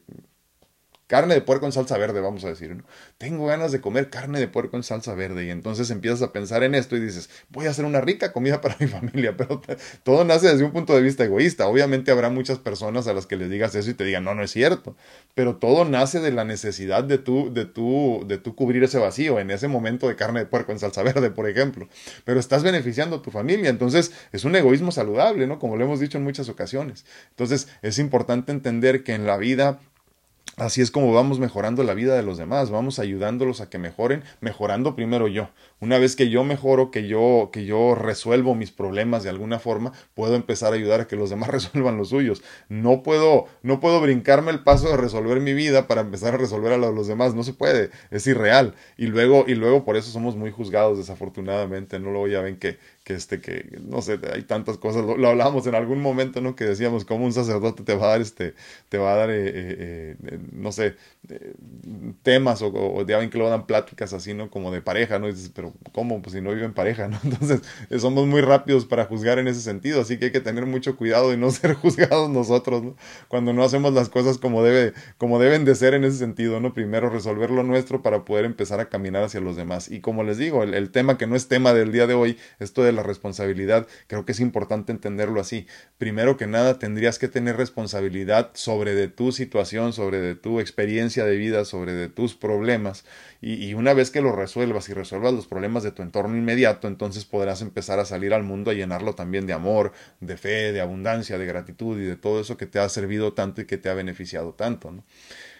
carne de puerco en salsa verde, vamos a decir, ¿no? Tengo ganas de comer carne de puerco en salsa verde y entonces empiezas a pensar en esto y dices, voy a hacer una rica comida para mi familia, pero todo nace desde un punto de vista egoísta. Obviamente habrá muchas personas a las que les digas eso y te digan, no, no es cierto, pero todo nace de la necesidad de tú, de tú, de tú cubrir ese vacío en ese momento de carne de puerco en salsa verde, por ejemplo. Pero estás beneficiando a tu familia, entonces es un egoísmo saludable, ¿no? Como lo hemos dicho en muchas ocasiones. Entonces es importante entender que en la vida Así es como vamos mejorando la vida de los demás, vamos ayudándolos a que mejoren, mejorando primero yo. Una vez que yo mejoro, que yo, que yo resuelvo mis problemas de alguna forma, puedo empezar a ayudar a que los demás resuelvan los suyos. No puedo, no puedo brincarme el paso de resolver mi vida para empezar a resolver a los demás. No se puede, es irreal. Y luego, y luego por eso somos muy juzgados, desafortunadamente. No luego ya ven que, que este, que, no sé, hay tantas cosas. Lo, lo hablábamos en algún momento, ¿no? Que decíamos cómo un sacerdote te va a dar este, te va a dar, eh, eh, eh, no sé, temas o, o, ya que lo dan pláticas así, ¿no? Como de pareja, ¿no? dices, pero ¿cómo? Pues si no viven pareja, ¿no? Entonces, somos muy rápidos para juzgar en ese sentido, así que hay que tener mucho cuidado y no ser juzgados nosotros, ¿no? Cuando no hacemos las cosas como, debe, como deben de ser en ese sentido, ¿no? Primero resolver lo nuestro para poder empezar a caminar hacia los demás. Y como les digo, el, el tema que no es tema del día de hoy, esto de la responsabilidad, creo que es importante entenderlo así. Primero que nada, tendrías que tener responsabilidad sobre de tu situación, sobre de tu experiencia de vida, sobre de tus problemas y, una vez que lo resuelvas y resuelvas los problemas de tu entorno inmediato, entonces podrás empezar a salir al mundo a llenarlo también de amor, de fe, de abundancia, de gratitud y de todo eso que te ha servido tanto y que te ha beneficiado tanto. ¿no?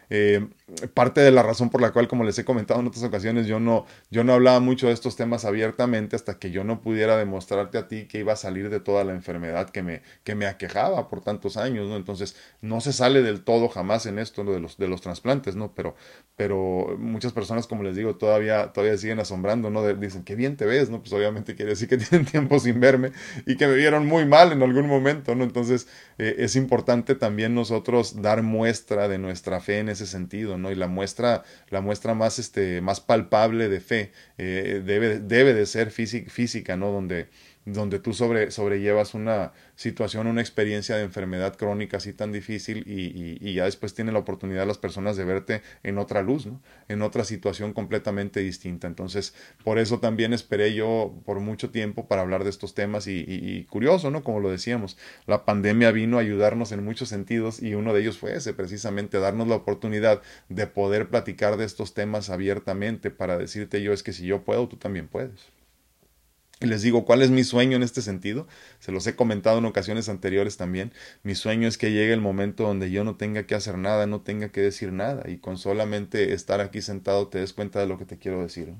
Eh, parte de la razón por la cual, como les he comentado en otras ocasiones, yo no, yo no hablaba mucho de estos temas abiertamente hasta que yo no pudiera demostrarte a ti que iba a salir de toda la enfermedad que me, que me aquejaba por tantos años, ¿no? Entonces, no se sale del todo jamás en esto de los, de los trasplantes, ¿no? Pero, pero muchas personas, como les digo, todavía, todavía siguen asombrando, ¿no? dicen, qué bien te ves, ¿no? Pues obviamente quiere decir que tienen tiempo sin verme y que me vieron muy mal en algún momento, ¿no? Entonces, eh, es importante también nosotros dar muestra de nuestra fe en ese sentido, ¿no? Y la muestra, la muestra más, este, más palpable de fe eh, debe, debe de ser física, ¿no? Donde, donde tú sobre, sobrellevas una situación, una experiencia de enfermedad crónica así tan difícil y, y, ya después tienen la oportunidad las personas de verte en otra luz, ¿no? en otra situación completamente distinta. Entonces, por eso también esperé yo por mucho tiempo para hablar de estos temas y, y, curioso, ¿no? Como lo decíamos, la pandemia vino a ayudarnos en muchos sentidos y uno de ellos fue ese, precisamente, darnos la oportunidad de poder platicar de estos temas abiertamente para decirte yo es que si yo puedo, tú también puedes. Y les digo, ¿cuál es mi sueño en este sentido? Se los he comentado en ocasiones anteriores también. Mi sueño es que llegue el momento donde yo no tenga que hacer nada, no tenga que decir nada y con solamente estar aquí sentado te des cuenta de lo que te quiero decir.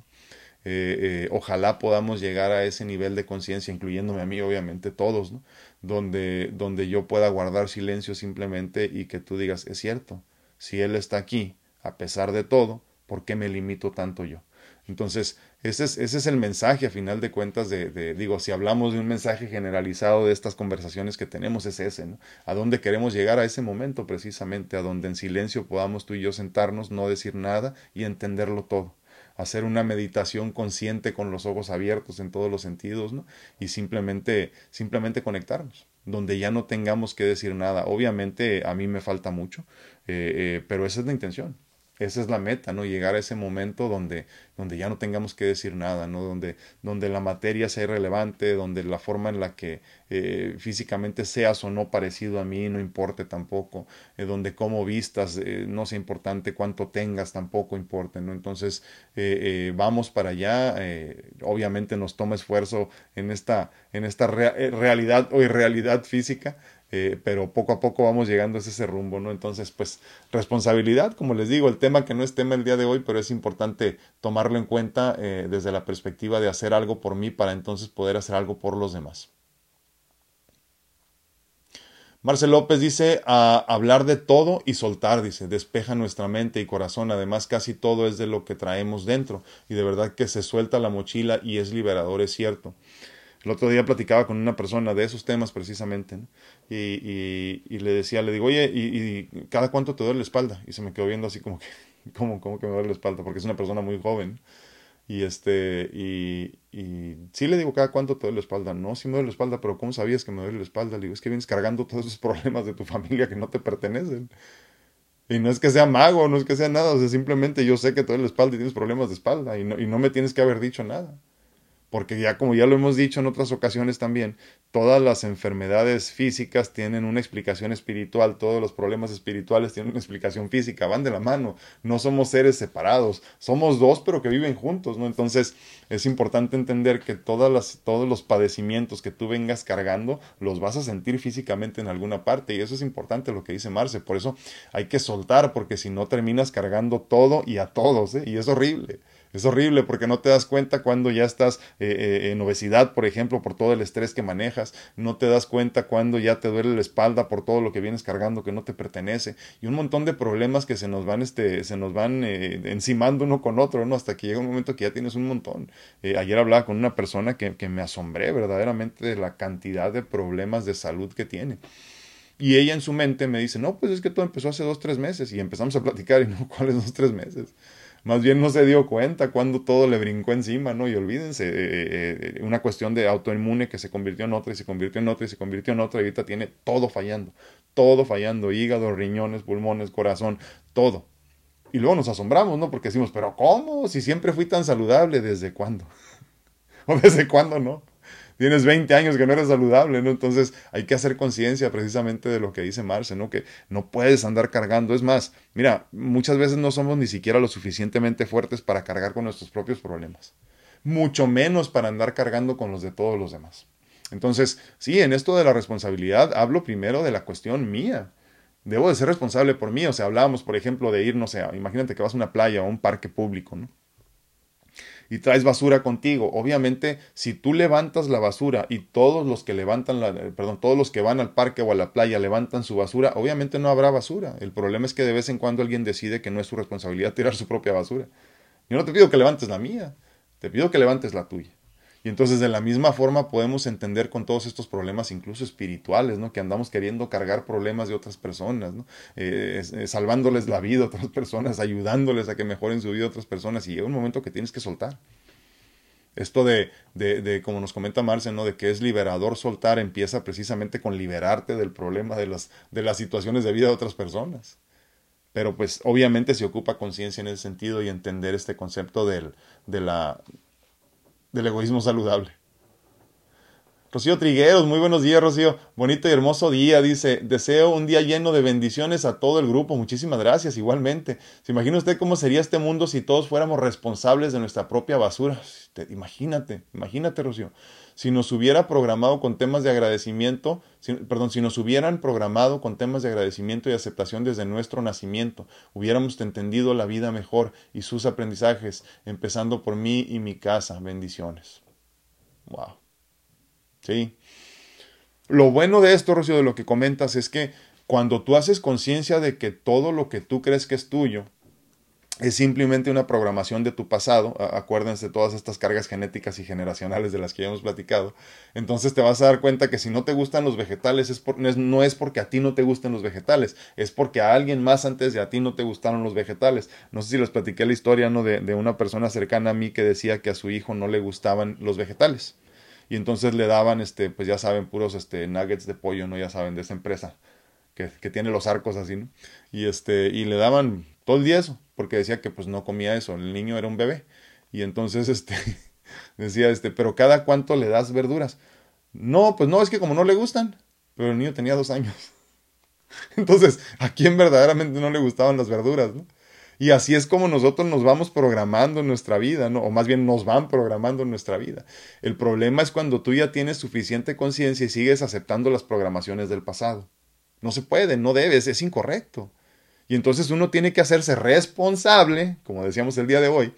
Eh, eh, ojalá podamos llegar a ese nivel de conciencia, incluyéndome a mí, obviamente, todos, ¿no? donde, donde yo pueda guardar silencio simplemente y que tú digas, es cierto, si Él está aquí, a pesar de todo, ¿por qué me limito tanto yo? Entonces, ese es, ese es el mensaje a final de cuentas de, digo, si hablamos de un mensaje generalizado de estas conversaciones que tenemos, es ese, ¿no? A dónde queremos llegar a ese momento precisamente, a donde en silencio podamos tú y yo sentarnos, no decir nada y entenderlo todo hacer una meditación consciente con los ojos abiertos en todos los sentidos, ¿no? Y simplemente, simplemente conectarnos, donde ya no tengamos que decir nada. Obviamente a mí me falta mucho, eh, eh, pero esa es la intención. Esa es la meta, ¿no? Llegar a ese momento donde, donde ya no tengamos que decir nada, ¿no? Donde, donde la materia sea irrelevante, donde la forma en la que eh, físicamente seas o no parecido a mí no importe tampoco, eh, donde cómo vistas eh, no sea importante, cuánto tengas tampoco importe, ¿no? Entonces, vamos para allá, obviamente nos toma esfuerzo en esta, en esta realidad o irrealidad física, eh, pero poco a poco vamos llegando a ese rumbo, ¿no? Entonces, pues, responsabilidad, como les digo, el tema que no es tema el día de hoy, pero es importante tomarlo en cuenta eh, desde la perspectiva de hacer algo por mí para entonces poder hacer algo por los demás. Marcel López dice hablar de todo y soltar, dice, despeja nuestra mente y corazón. Además, casi todo es de lo que traemos dentro y de verdad que se suelta la mochila y es liberador, es cierto. El otro día platicaba con una persona de esos temas precisamente y, y, le decía, le digo, oye, ¿y, ¿y, cada cuánto te duele la espalda? Y se me quedó viendo así como que, ¿cómo, cómo que me duele la espalda? Porque es una persona muy joven. Y este, y, y sí le digo cada cuánto te duele la espalda. No, sí me duele la espalda, pero ¿cómo sabías que me duele la espalda? Le digo, es que vienes cargando todos esos problemas de tu familia que no te pertenecen. Y no es que sea mago, no es que sea nada, o sea, simplemente yo sé que te duele la espalda y tienes problemas de espalda y no, y no me tienes que haber dicho nada porque ya como ya lo hemos dicho en otras ocasiones también, todas las enfermedades físicas tienen una explicación espiritual, todos los problemas espirituales tienen una explicación física, van de la mano, no somos seres separados, somos dos pero que viven juntos, ¿no? Entonces es importante entender que todas las, todos los padecimientos que tú vengas cargando los vas a sentir físicamente en alguna parte y eso es importante lo que dice Marce, por eso hay que soltar porque si no terminas cargando todo y a todos, ¿eh? Y es horrible. Es horrible porque no te das cuenta cuando ya estás eh, eh, en obesidad, por ejemplo, por todo el estrés que manejas. No te das cuenta cuando ya te duele la espalda por todo lo que vienes cargando que no te pertenece. Y un montón de problemas que se nos van, este, se nos van eh, encimando uno con otro, ¿no? Hasta que llega un momento que ya tienes un montón. ayer hablaba con una persona que, que me asombré verdaderamente de la cantidad de problemas de salud que tiene. Y ella en su mente me dice, no, pues es que todo empezó hace dos, tres meses. Y empezamos a platicar y no, ¿cuáles dos, tres meses? Más bien no se dio cuenta cuando todo le brincó encima, ¿no? Y olvídense, eh, eh, una cuestión de autoinmune que se convirtió en otra y se convirtió en otra y se convirtió en otra y ahorita tiene todo fallando, todo fallando, hígado, riñones, pulmones, corazón, todo. Y luego nos asombramos, ¿no? Porque decimos, pero ¿cómo? Si siempre fui tan saludable, ¿desde cuándo? ¿O desde cuándo no? Tienes 20 años que no eres saludable, ¿no? Entonces hay que hacer conciencia precisamente de lo que dice Marce, ¿no? Que no puedes andar cargando. Es más, mira, muchas veces no somos ni siquiera lo suficientemente fuertes para cargar con nuestros propios problemas. Mucho menos para andar cargando con los de todos los demás. Entonces, sí, en esto de la responsabilidad hablo primero de la cuestión mía. Debo de ser responsable por mí. O sea, hablábamos, por ejemplo, de ir, no sé, imagínate que vas a una playa o a un parque público, ¿no? Y traes basura contigo. Obviamente, si tú levantas la basura y todos los que levantan la, eh, perdón, todos los que van al parque o a la playa levantan su basura, obviamente no habrá basura. El problema es que de vez en cuando alguien decide que no es su responsabilidad tirar su propia basura. Yo no te pido que levantes la mía, te pido que levantes la tuya. Y entonces de la misma forma podemos entender con todos estos problemas, incluso espirituales, ¿no? Que andamos queriendo cargar problemas de otras personas. Eh, eh, salvándoles la vida a otras personas, ayudándoles a que mejoren su vida a otras personas. Y llega un momento que tienes que soltar. Esto de, de, como nos comenta Marce, ¿no? De que es liberador soltar, empieza precisamente con liberarte del problema de las, de las situaciones de vida de otras personas. Pero pues obviamente se ocupa conciencia en ese sentido y entender este concepto del, de la, del egoísmo saludable. Rocío Trigueros, muy buenos días, Rocío. Bonito y hermoso día, dice. Deseo un día lleno de bendiciones a todo el grupo. Muchísimas gracias, igualmente. ¿Se imagina usted cómo sería este mundo si todos fuéramos responsables de nuestra propia basura? Imagínate, imagínate, Rocío. Si nos hubiera programado con temas de agradecimiento, perdón, si nos hubieran programado con temas de agradecimiento y aceptación desde nuestro nacimiento, hubiéramos entendido la vida mejor y sus aprendizajes, empezando por mí y mi casa. Bendiciones. Wow. ¿Sí? Lo bueno de esto, Rocío, de lo que comentas, es que cuando tú haces conciencia de que todo lo que tú crees que es tuyo es simplemente una programación de tu pasado, acuérdense de todas estas cargas genéticas y generacionales de las que ya hemos platicado, entonces te vas a dar cuenta que si no te gustan los vegetales es no, es, porque a ti no te gusten los vegetales, es porque a alguien más antes de a ti no te gustaron los vegetales. No sé si les platiqué la historia ¿no? de, de una persona cercana a mí que decía que a su hijo no le gustaban los vegetales y entonces le daban, este, pues ya saben, puros este, nuggets de pollo, ¿no? Ya saben, de esa empresa que, que tiene los arcos así, ¿no? Y, este, y le daban todo el día eso, porque decía que pues no comía eso, el niño era un bebé. Y entonces, este, decía, este, pero cada cuánto le das verduras. No, pues no, es que como no le gustan, pero el niño tenía dos años. Entonces, ¿a quién verdaderamente no le gustaban las verduras? ¿no? Y así es como nosotros nos vamos programando en nuestra vida, ¿no? O más bien nos van programando en nuestra vida. El problema es cuando tú ya tienes suficiente conciencia y sigues aceptando las programaciones del pasado. No se puede, no debes, es incorrecto. Y entonces uno tiene que hacerse responsable, como decíamos el día de hoy,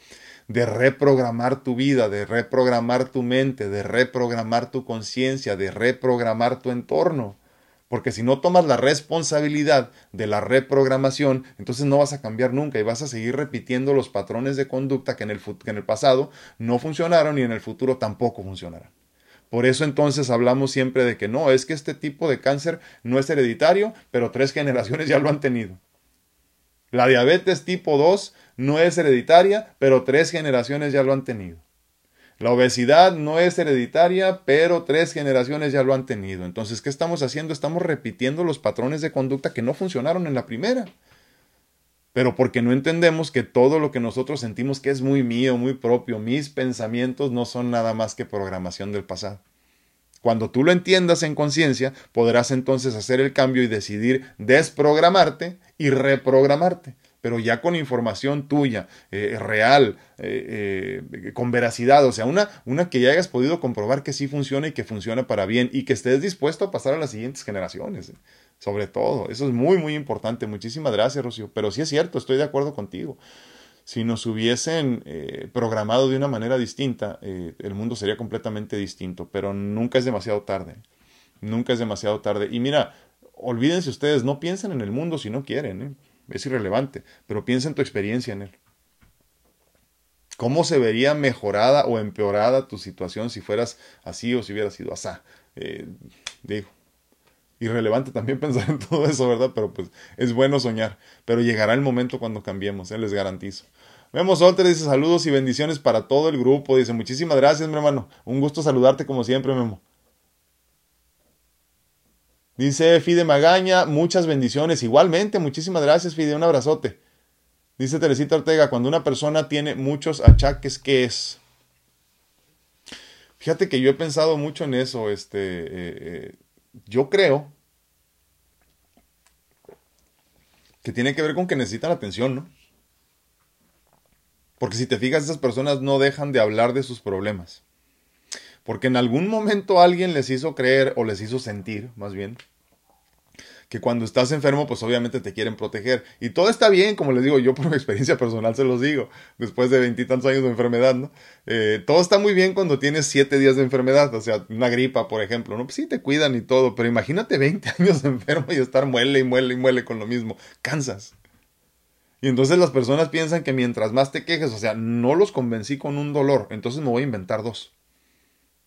de reprogramar tu vida, de reprogramar tu mente, de reprogramar tu conciencia, de reprogramar tu entorno Porque si no tomas la responsabilidad de la reprogramación, entonces no vas a cambiar nunca y vas a seguir repitiendo los patrones de conducta que en el, que en el pasado no funcionaron y en el futuro tampoco funcionarán. Por eso entonces hablamos siempre de que no, es que este tipo de cáncer no es hereditario, pero tres generaciones ya lo han tenido. La diabetes tipo 2 no es hereditaria, pero tres generaciones ya lo han tenido. La obesidad no es hereditaria, pero tres generaciones ya lo han tenido. Entonces, ¿qué estamos haciendo? Estamos repitiendo los patrones de conducta que no funcionaron en la primera. Pero porque no entendemos que todo lo que nosotros sentimos que es muy mío, muy propio, mis pensamientos no son nada más que programación del pasado. Cuando tú lo entiendas en conciencia, podrás entonces hacer el cambio y decidir desprogramarte y reprogramarte pero ya con información tuya, eh, real, eh, eh, con veracidad, o sea, una, una que ya hayas podido comprobar que sí funciona y que funciona para bien y que estés dispuesto a pasar a las siguientes generaciones, sobre todo. Eso es muy, muy importante. Muchísimas gracias, Rocío. Pero sí es cierto, estoy de acuerdo contigo. Si nos hubiesen programado de una manera distinta, el mundo sería completamente distinto, pero nunca es demasiado tarde. Nunca es demasiado tarde. Y mira, olvídense ustedes, no piensen en el mundo si no quieren. Es irrelevante, pero piensa en tu experiencia en él. ¿Cómo se vería mejorada o empeorada tu situación si fueras así o si hubieras sido asá? Eh, digo, irrelevante también pensar en todo eso, ¿verdad? Pero pues es bueno soñar. Pero llegará el momento cuando cambiemos, ¿eh? les garantizo. Vemos Solter dice saludos y bendiciones para todo el grupo. Dice muchísimas gracias, mi hermano. Un gusto saludarte como siempre, Memo. Dice Fide Magaña, muchas bendiciones. Igualmente, muchísimas gracias, Fide, un abrazote. Dice Teresita Ortega, cuando una persona tiene muchos achaques, ¿qué es? Fíjate que yo he pensado mucho en eso. Este, eh, eh, yo creo que tiene que ver con que necesitan atención, ¿no? Porque si te fijas, esas personas no dejan de hablar de sus problemas. Porque en algún momento alguien les hizo creer o les hizo sentir, más bien, que cuando estás enfermo, pues obviamente te quieren proteger. Y todo está bien, como les digo, yo por mi experiencia personal se los digo, después de veintitantos años de enfermedad, ¿no? Eh, todo está muy bien cuando tienes siete días de enfermedad, o sea, una gripa, por ejemplo, ¿no? Pues sí te cuidan y todo, pero imagínate 20 años enfermo y estar muele y muele y muele con lo mismo. Cansas. Y entonces las personas piensan que mientras más te quejes, o sea, no los convencí con un dolor, entonces me voy a inventar dos.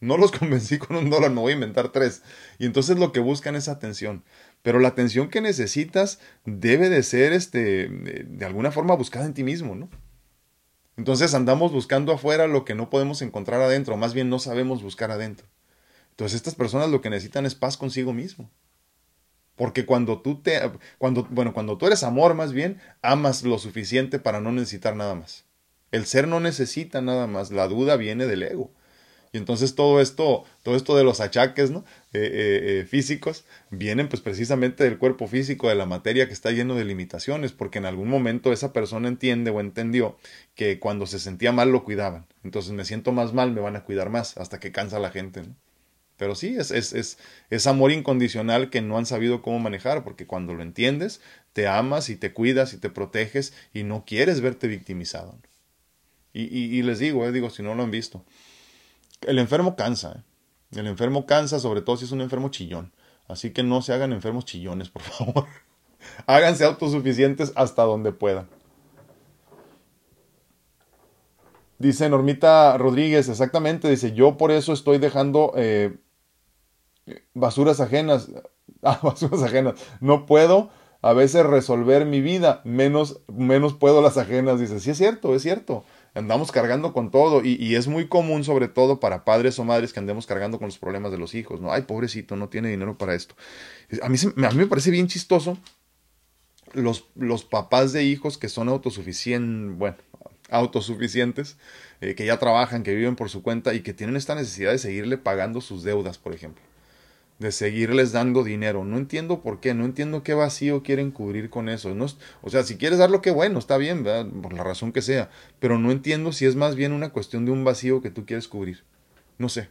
No los convencí con un dólar, me voy a inventar tres. Y entonces lo que buscan es atención. Pero la atención que necesitas debe de ser, este, de alguna forma buscada en ti mismo, ¿no? Entonces andamos buscando afuera lo que no podemos encontrar adentro, más bien no sabemos buscar adentro. Entonces estas personas lo que necesitan es paz consigo mismo. Porque cuando tú te, cuando, bueno, cuando tú eres amor más bien, amas lo suficiente para no necesitar nada más. El ser no necesita nada más, la duda viene del ego. Y entonces todo esto, todo esto de los achaques ¿no? Eh, eh, eh, físicos vienen pues precisamente del cuerpo físico, de la materia que está lleno de limitaciones, porque en algún momento esa persona entiende o entendió que cuando se sentía mal lo cuidaban. Entonces me siento más mal, me van a cuidar más, hasta que cansa la gente. Pero sí, es, es, es, es amor incondicional que no han sabido cómo manejar, porque cuando lo entiendes, te amas y te cuidas y te proteges y no quieres verte victimizado. Y, y, les digo, digo, si no lo han visto, el enfermo cansa. ¿eh? El enfermo cansa, sobre todo si es un enfermo chillón. Así que no se hagan enfermos chillones, por favor. Háganse autosuficientes hasta donde puedan. Dice Normita Rodríguez, exactamente, dice, yo por eso estoy dejando eh, basuras ajenas. Ah, basuras ajenas. No puedo a veces resolver mi vida, menos, menos puedo las ajenas. Dice, sí es cierto, es cierto andamos cargando con todo y, y, es muy común sobre todo para padres o madres que andemos cargando con los problemas de los hijos, ¿no? Ay, pobrecito, no tiene dinero para esto. A mí, a mí me parece bien chistoso los, los papás de hijos que son autosuficientes, bueno, autosuficientes, eh, que ya trabajan, que viven por su cuenta y que tienen esta necesidad de seguirle pagando sus deudas, por ejemplo de seguirles dando dinero. No entiendo por qué, no entiendo qué vacío quieren cubrir con eso. No, o sea, si quieres dar lo que bueno, está bien, ¿verdad? por la razón que sea, pero no entiendo si es más bien una cuestión de un vacío que tú quieres cubrir. No sé,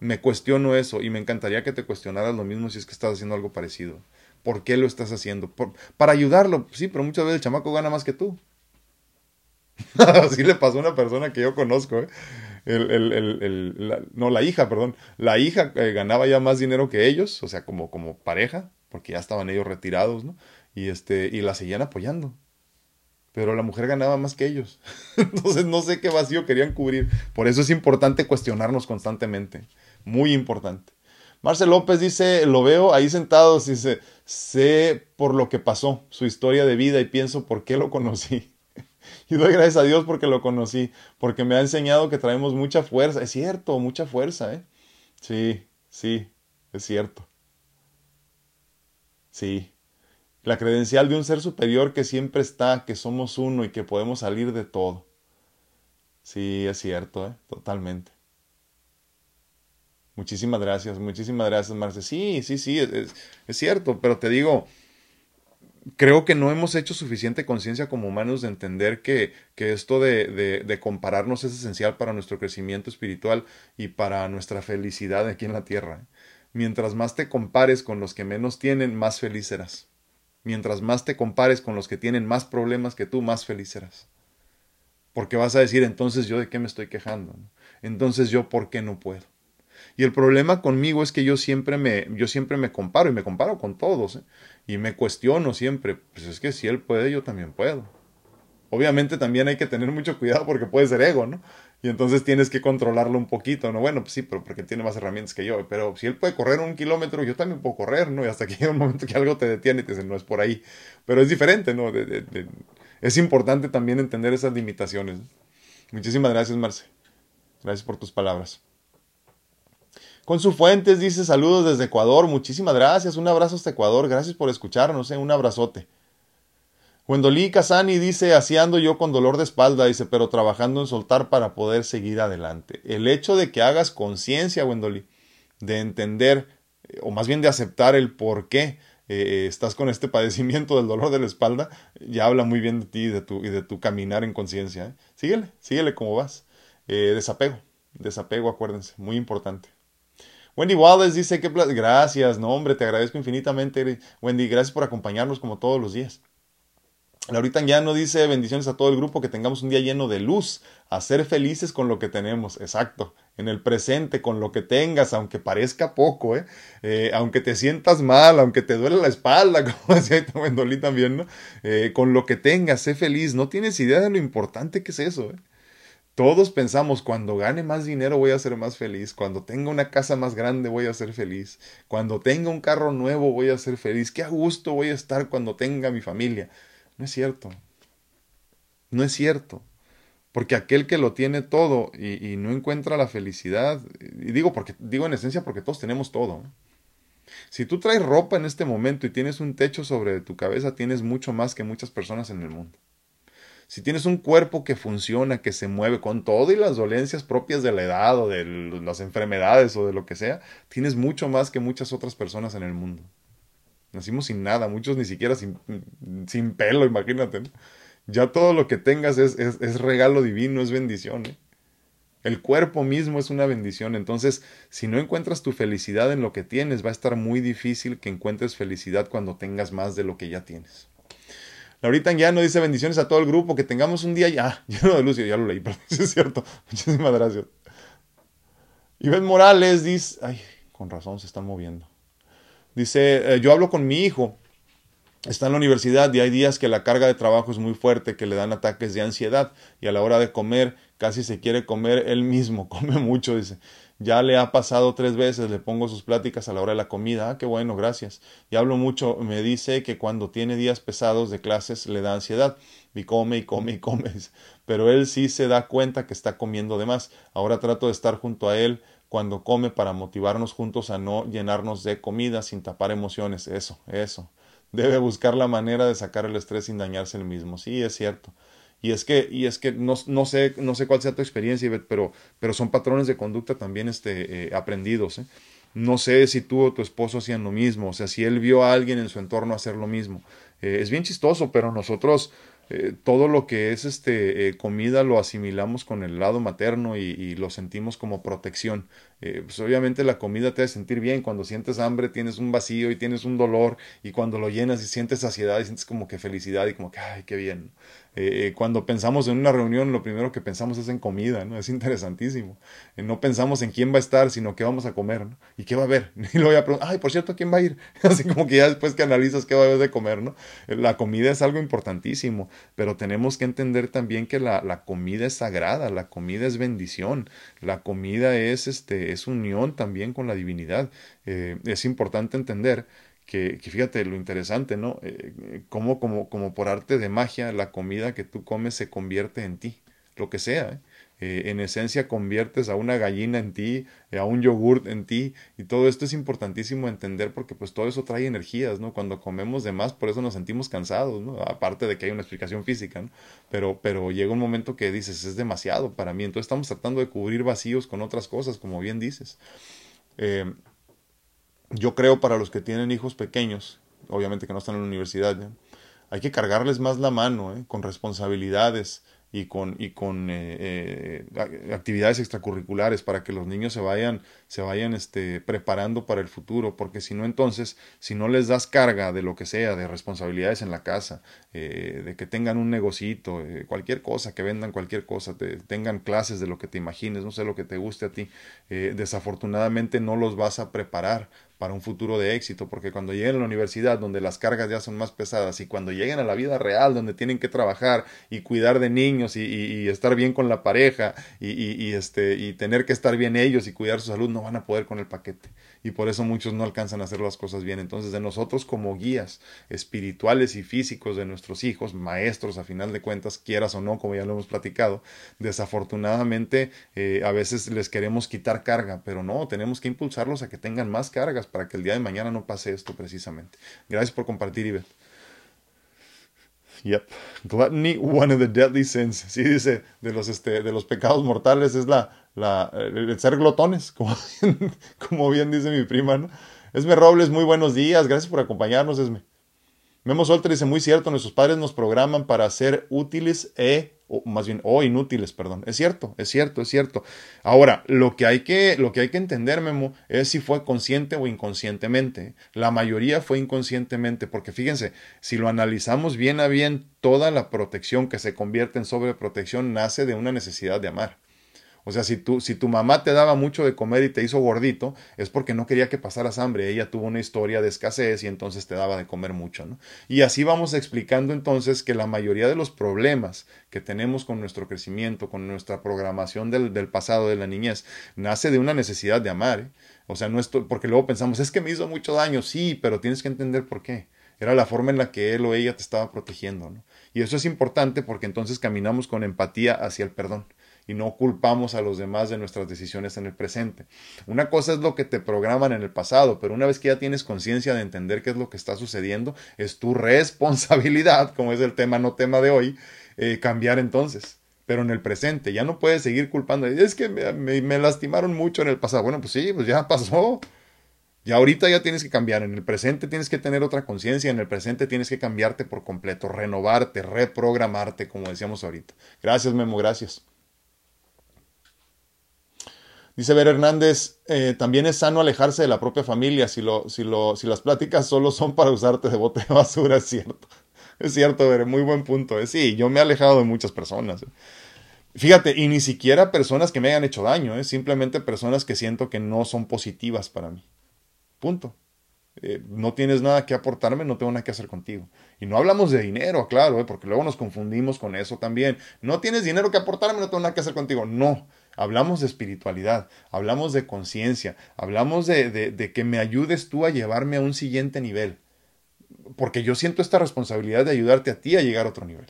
me cuestiono eso y me encantaría que te cuestionaras lo mismo si es que estás haciendo algo parecido. ¿Por qué lo estás haciendo? para ayudarlo, sí, pero muchas veces el chamaco gana más que tú. Así le pasó a una persona que yo conozco, ¿eh? El, el, el, la, no, la hija, perdón, la hija eh, ganaba ya más dinero que ellos, o sea, como, como pareja, porque ya estaban ellos retirados, ¿no? Y, este, y la seguían apoyando. Pero la mujer ganaba más que ellos. Entonces no sé qué vacío querían cubrir. Por eso es importante cuestionarnos constantemente. Muy importante. Marcel López dice, lo veo ahí sentado, dice, sé por lo que pasó, su historia de vida y pienso por qué lo conocí. Y doy gracias a Dios porque lo conocí, porque me ha enseñado que traemos mucha fuerza. Es cierto, mucha fuerza, ¿eh? Sí, sí, es cierto. Sí. La credencial de un ser superior que siempre está, que somos uno y que podemos salir de todo. Sí, es cierto, ¿eh? Totalmente. Muchísimas gracias, muchísimas gracias, Marce. Sí, sí, sí, es, es cierto, pero te digo, creo que no hemos hecho suficiente conciencia como humanos de entender que, que esto de, de, compararnos es esencial para nuestro crecimiento espiritual y para nuestra felicidad aquí en la tierra. Mientras más te compares con los que menos tienen, más feliz serás. Mientras más te compares con los que tienen más problemas que tú, más feliz serás. Porque vas a decir, entonces yo de qué me estoy quejando. Entonces yo por qué no puedo. Y el problema conmigo es que yo siempre me, yo siempre me comparo y me comparo con todos. ¿eh? Y me cuestiono siempre, pues es que si él puede, yo también puedo. Obviamente también hay que tener mucho cuidado porque puede ser ego, ¿no? Y entonces tienes que controlarlo un poquito, ¿no? Bueno, pues sí, pero porque tiene más herramientas que yo. Pero si él puede correr un kilómetro, yo también puedo correr, ¿no? Y hasta que llega un momento que algo te detiene y te dice, no es por ahí. Pero es diferente, ¿no? Es importante también entender esas limitaciones. Muchísimas gracias, Marce. Gracias por tus palabras. Con su Fuentes dice saludos desde Ecuador, muchísimas gracias, un abrazo hasta Ecuador, gracias por escucharnos, ¿eh? un abrazote. Wendolí Casani dice, así ando yo con dolor de espalda, dice, pero trabajando en soltar para poder seguir adelante. El hecho de que hagas conciencia, Wendolí, de entender, o más bien de aceptar el por qué eh, estás con este padecimiento del dolor de la espalda, ya habla muy bien de ti y de tu, y de tu caminar en conciencia. ¿eh? Síguele, síguele como vas. Eh, desapego, desapego, acuérdense, muy importante. Wendy Wallace dice que gracias, no hombre, te agradezco infinitamente, Wendy, gracias por acompañarnos como todos los días. Laurita no dice bendiciones a todo el grupo, que tengamos un día lleno de luz, a ser felices con lo que tenemos, exacto, en el presente, con lo que tengas, aunque parezca poco, ¿eh? eh aunque te sientas mal, aunque te duele la espalda, como decía Wendolí también, ¿no? Eh, con lo que tengas, sé feliz, no tienes idea de lo importante que es eso, ¿eh? Todos pensamos, cuando gane más dinero voy a ser más feliz, cuando tenga una casa más grande voy a ser feliz, cuando tenga un carro nuevo voy a ser feliz, qué a gusto voy a estar cuando tenga mi familia. No es cierto. No es cierto. Porque aquel que lo tiene todo y, no encuentra la felicidad, y digo, porque, digo en esencia porque todos tenemos todo. Si tú traes ropa en este momento y tienes un techo sobre tu cabeza, tienes mucho más que muchas personas en el mundo. Si tienes un cuerpo que funciona, que se mueve con todo y las dolencias propias de la edad o de las enfermedades o de lo que sea, tienes mucho más que muchas otras personas en el mundo. Nacimos sin nada, muchos ni siquiera sin, sin pelo, imagínate. Ya todo lo que tengas es, es, es regalo divino, es bendición. ¿eh? El cuerpo mismo es una bendición. Entonces, si no encuentras tu felicidad en lo que tienes, va a estar muy difícil que encuentres felicidad cuando tengas más de lo que ya tienes. Laurita ya no dice bendiciones a todo el grupo, que tengamos un día ya lleno de luz. Ya lo leí, pero es cierto. Muchísimas gracias. Iván Morales dice, ay, con razón se están moviendo. Dice, eh, yo hablo con mi hijo, está en la universidad y hay días que la carga de trabajo es muy fuerte, que le dan ataques de ansiedad y a la hora de comer casi se quiere comer él mismo, come mucho, dice. Ya le ha pasado tres veces, le pongo sus pláticas a la hora de la comida. Ah, qué bueno, gracias. Y hablo mucho, me dice que cuando tiene días pesados de clases le da ansiedad. Y come y come y come. Pero él sí se da cuenta que está comiendo de más. Ahora trato de estar junto a él cuando come para motivarnos juntos a no llenarnos de comida sin tapar emociones. Eso, eso. Debe buscar la manera de sacar el estrés sin dañarse el mismo. Sí, es cierto. Y es que, y es que no, no, sé, no sé cuál sea tu experiencia, pero, pero son patrones de conducta también este, eh, aprendidos. ¿eh? No sé si tú o tu esposo hacían lo mismo, o sea, si él vio a alguien en su entorno hacer lo mismo. Eh, es bien chistoso, pero nosotros todo lo que es este comida lo asimilamos con el lado materno y, lo sentimos como protección. Pues obviamente la comida te hace sentir bien. Cuando sientes hambre tienes un vacío y tienes un dolor y cuando lo llenas y sientes saciedad y sientes como que felicidad y como que ay qué bien. Eh, cuando pensamos en una reunión, lo primero que pensamos es en comida, ¿no? Es interesantísimo. Eh, no pensamos en quién va a estar, sino qué vamos a comer, ¿no? Y qué va a haber. Y luego ya preguntar, ay, por cierto, ¿quién va a ir? Así como que ya después que analizas qué va a haber de comer, ¿no? Eh, la comida es algo importantísimo, pero tenemos que entender también que la, la comida es sagrada, la comida es bendición, la comida es, este, es unión también con la divinidad. es importante entender que, fíjate lo interesante, ¿no? Eh, cómo como, como por arte de magia la comida que tú comes se convierte en ti, lo que sea. ¿eh? Eh, en esencia conviertes a una gallina en ti, a un yogurt en ti, y todo esto es importantísimo entender porque pues todo eso trae energías, ¿no? Cuando comemos de más, por eso nos sentimos cansados, ¿no? Aparte de que hay una explicación física, ¿no? Pero, pero llega un momento que dices, es demasiado para mí, entonces estamos tratando de cubrir vacíos con otras cosas, como bien dices. Eh, yo creo para los que tienen hijos pequeños, obviamente que no están en la universidad, hay que cargarles más la mano, ¿eh? con responsabilidades, y con, y con eh, eh, actividades extracurriculares para que los niños se vayan, se vayan este, preparando para el futuro, porque si no entonces, si no les das carga de lo que sea, de responsabilidades en la casa, eh, de que tengan un negocito, cualquier cosa, que vendan cualquier cosa, tengan clases de lo que te imagines, no sé lo que te guste a ti, desafortunadamente no los vas a preparar para un futuro de éxito, porque cuando lleguen a la universidad, donde las cargas ya son más pesadas, y cuando lleguen a la vida real, donde tienen que trabajar y cuidar de niños y, estar bien con la pareja y, y, este, y tener que estar bien ellos y cuidar su salud, no van a poder con el paquete. Y por eso muchos no alcanzan a hacer las cosas bien. Entonces, de nosotros como guías espirituales y físicos de nuestros hijos, maestros a final de cuentas, quieras o no, como ya lo hemos platicado, desafortunadamente eh, a veces les queremos quitar carga, pero no, tenemos que impulsarlos a que tengan más cargas para que el día de mañana no pase esto precisamente. Gracias por compartir, Ivette. Yep. Gluttony, one of the deadly sins. Sí, dice, de los, este, de los pecados mortales es la, la, el ser glotones, como, como bien dice mi prima, ¿no? Esme Robles, muy buenos días. Gracias por acompañarnos, Esme. Memo Solter dice, muy cierto, nuestros padres nos programan para ser útiles e o más bien, o inútiles, perdón. Es cierto, es cierto, es cierto. Ahora, lo que hay que, lo que, hay que entender, Memo, es si fue consciente o inconscientemente. La mayoría fue inconscientemente, porque fíjense, si lo analizamos bien a bien, toda la protección que se convierte en sobreprotección nace de una necesidad de amar. O sea, si tu, si tu mamá te daba mucho de comer y te hizo gordito, es porque no quería que pasaras hambre. Ella tuvo una historia de escasez y entonces te daba de comer mucho, ¿no? Y así vamos explicando entonces que la mayoría de los problemas que tenemos con nuestro crecimiento, con nuestra programación del, del pasado, de la niñez, nace de una necesidad de amar. ¿eh? O sea, no porque luego pensamos, es que me hizo mucho daño, sí, pero tienes que entender por qué. Era la forma en la que él o ella te estaba protegiendo, ¿no? Y eso es importante porque entonces caminamos con empatía hacia el perdón y no culpamos a los demás de nuestras decisiones en el presente. Una cosa es lo que te programan en el pasado, pero una vez que ya tienes conciencia de entender qué es lo que está sucediendo, es tu responsabilidad, como es el tema no tema de hoy, eh, cambiar entonces. Pero en el presente, ya no puedes seguir culpando. Es que me, me lastimaron mucho en el pasado. Bueno, pues sí, pues ya pasó. Y ahorita ya tienes que cambiar, en el presente tienes que tener otra conciencia, en el presente tienes que cambiarte por completo, renovarte, reprogramarte, como decíamos ahorita. Gracias, Memo, gracias. Dice Ver Hernández, eh, también es sano alejarse de la propia familia si, lo, si, las pláticas solo son para usarte de bote de basura, es cierto. Es cierto, Ver, muy buen punto. ¿eh? Sí, yo me he alejado de muchas personas. ¿eh? Fíjate, y ni siquiera personas que me hayan hecho daño, simplemente personas que siento que no son positivas para mí. Punto. No tienes nada que aportarme, no tengo nada que hacer contigo. Y no hablamos de dinero, claro, porque luego nos confundimos con eso también. No tienes dinero que aportarme, no tengo nada que hacer contigo. No, hablamos de espiritualidad, hablamos de conciencia, hablamos de, de, que me ayudes tú a llevarme a un siguiente nivel. Porque yo siento esta responsabilidad de ayudarte a ti a llegar a otro nivel.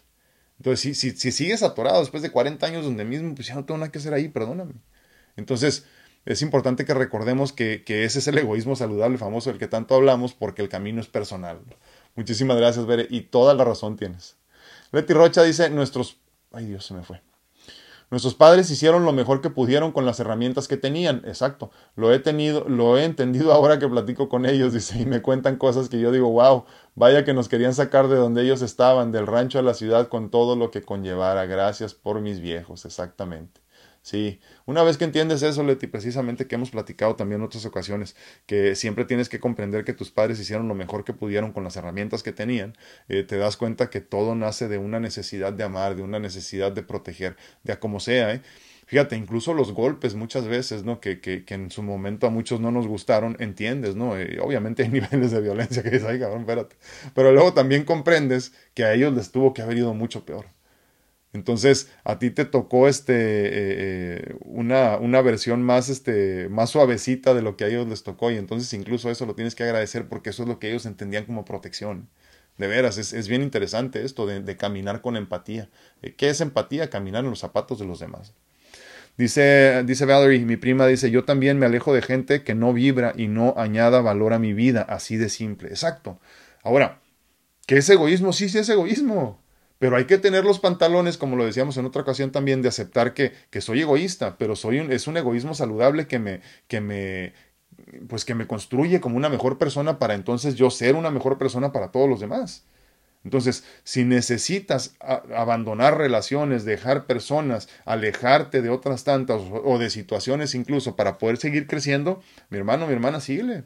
Entonces, si, si, si sigues atorado después de 40 años donde mismo, pues ya no tengo nada que hacer ahí, perdóname. Entonces, es importante que recordemos que, que, ese es el egoísmo saludable famoso del que tanto hablamos porque el camino es personal. Muchísimas gracias, Bere, y toda la razón tienes. Betty Rocha dice, nuestros... Ay Dios, se me fue. Nuestros padres hicieron lo mejor que pudieron con las herramientas que tenían. Exacto. Lo he tenido, lo he entendido ahora que platico con ellos, dice, y me cuentan cosas que yo digo, wow, vaya que nos querían sacar de donde ellos estaban, del rancho a la ciudad, con todo lo que conllevara. Gracias por mis viejos, exactamente. Sí, una vez que entiendes eso, Leti, precisamente que hemos platicado también en otras ocasiones, que siempre tienes que comprender que tus padres hicieron lo mejor que pudieron con las herramientas que tenían, eh, te das cuenta que todo nace de una necesidad de amar, de una necesidad de proteger, de a como sea, ¿eh? Fíjate, incluso los golpes muchas veces, ¿no? Que, que, que en su momento a muchos no nos gustaron, entiendes, ¿no? Eh, obviamente hay niveles de violencia que dices, ay, cabrón, espérate. Pero luego también comprendes que a ellos les tuvo que haber ido mucho peor. Entonces, a ti te tocó este, eh, eh, una, una versión más, este, más suavecita de lo que a ellos les tocó y entonces incluso eso lo tienes que agradecer porque eso es lo que ellos entendían como protección. De veras, es, es bien interesante esto de, de, caminar con empatía. Eh, ¿Qué es empatía? Caminar en los zapatos de los demás. Dice, dice Valerie, mi prima dice, yo también me alejo de gente que no vibra y no añada valor a mi vida, así de simple. Exacto. Ahora, ¿qué es egoísmo? Sí, sí es egoísmo. Pero hay que tener los pantalones, como lo decíamos en otra ocasión también, de aceptar que, que soy egoísta, pero soy un, es un egoísmo saludable que me, que me, pues que me construye como una mejor persona para entonces yo ser una mejor persona para todos los demás. Entonces, si necesitas abandonar relaciones, dejar personas, alejarte de otras tantas o de situaciones incluso para poder seguir creciendo, mi hermano, mi hermana, síguele.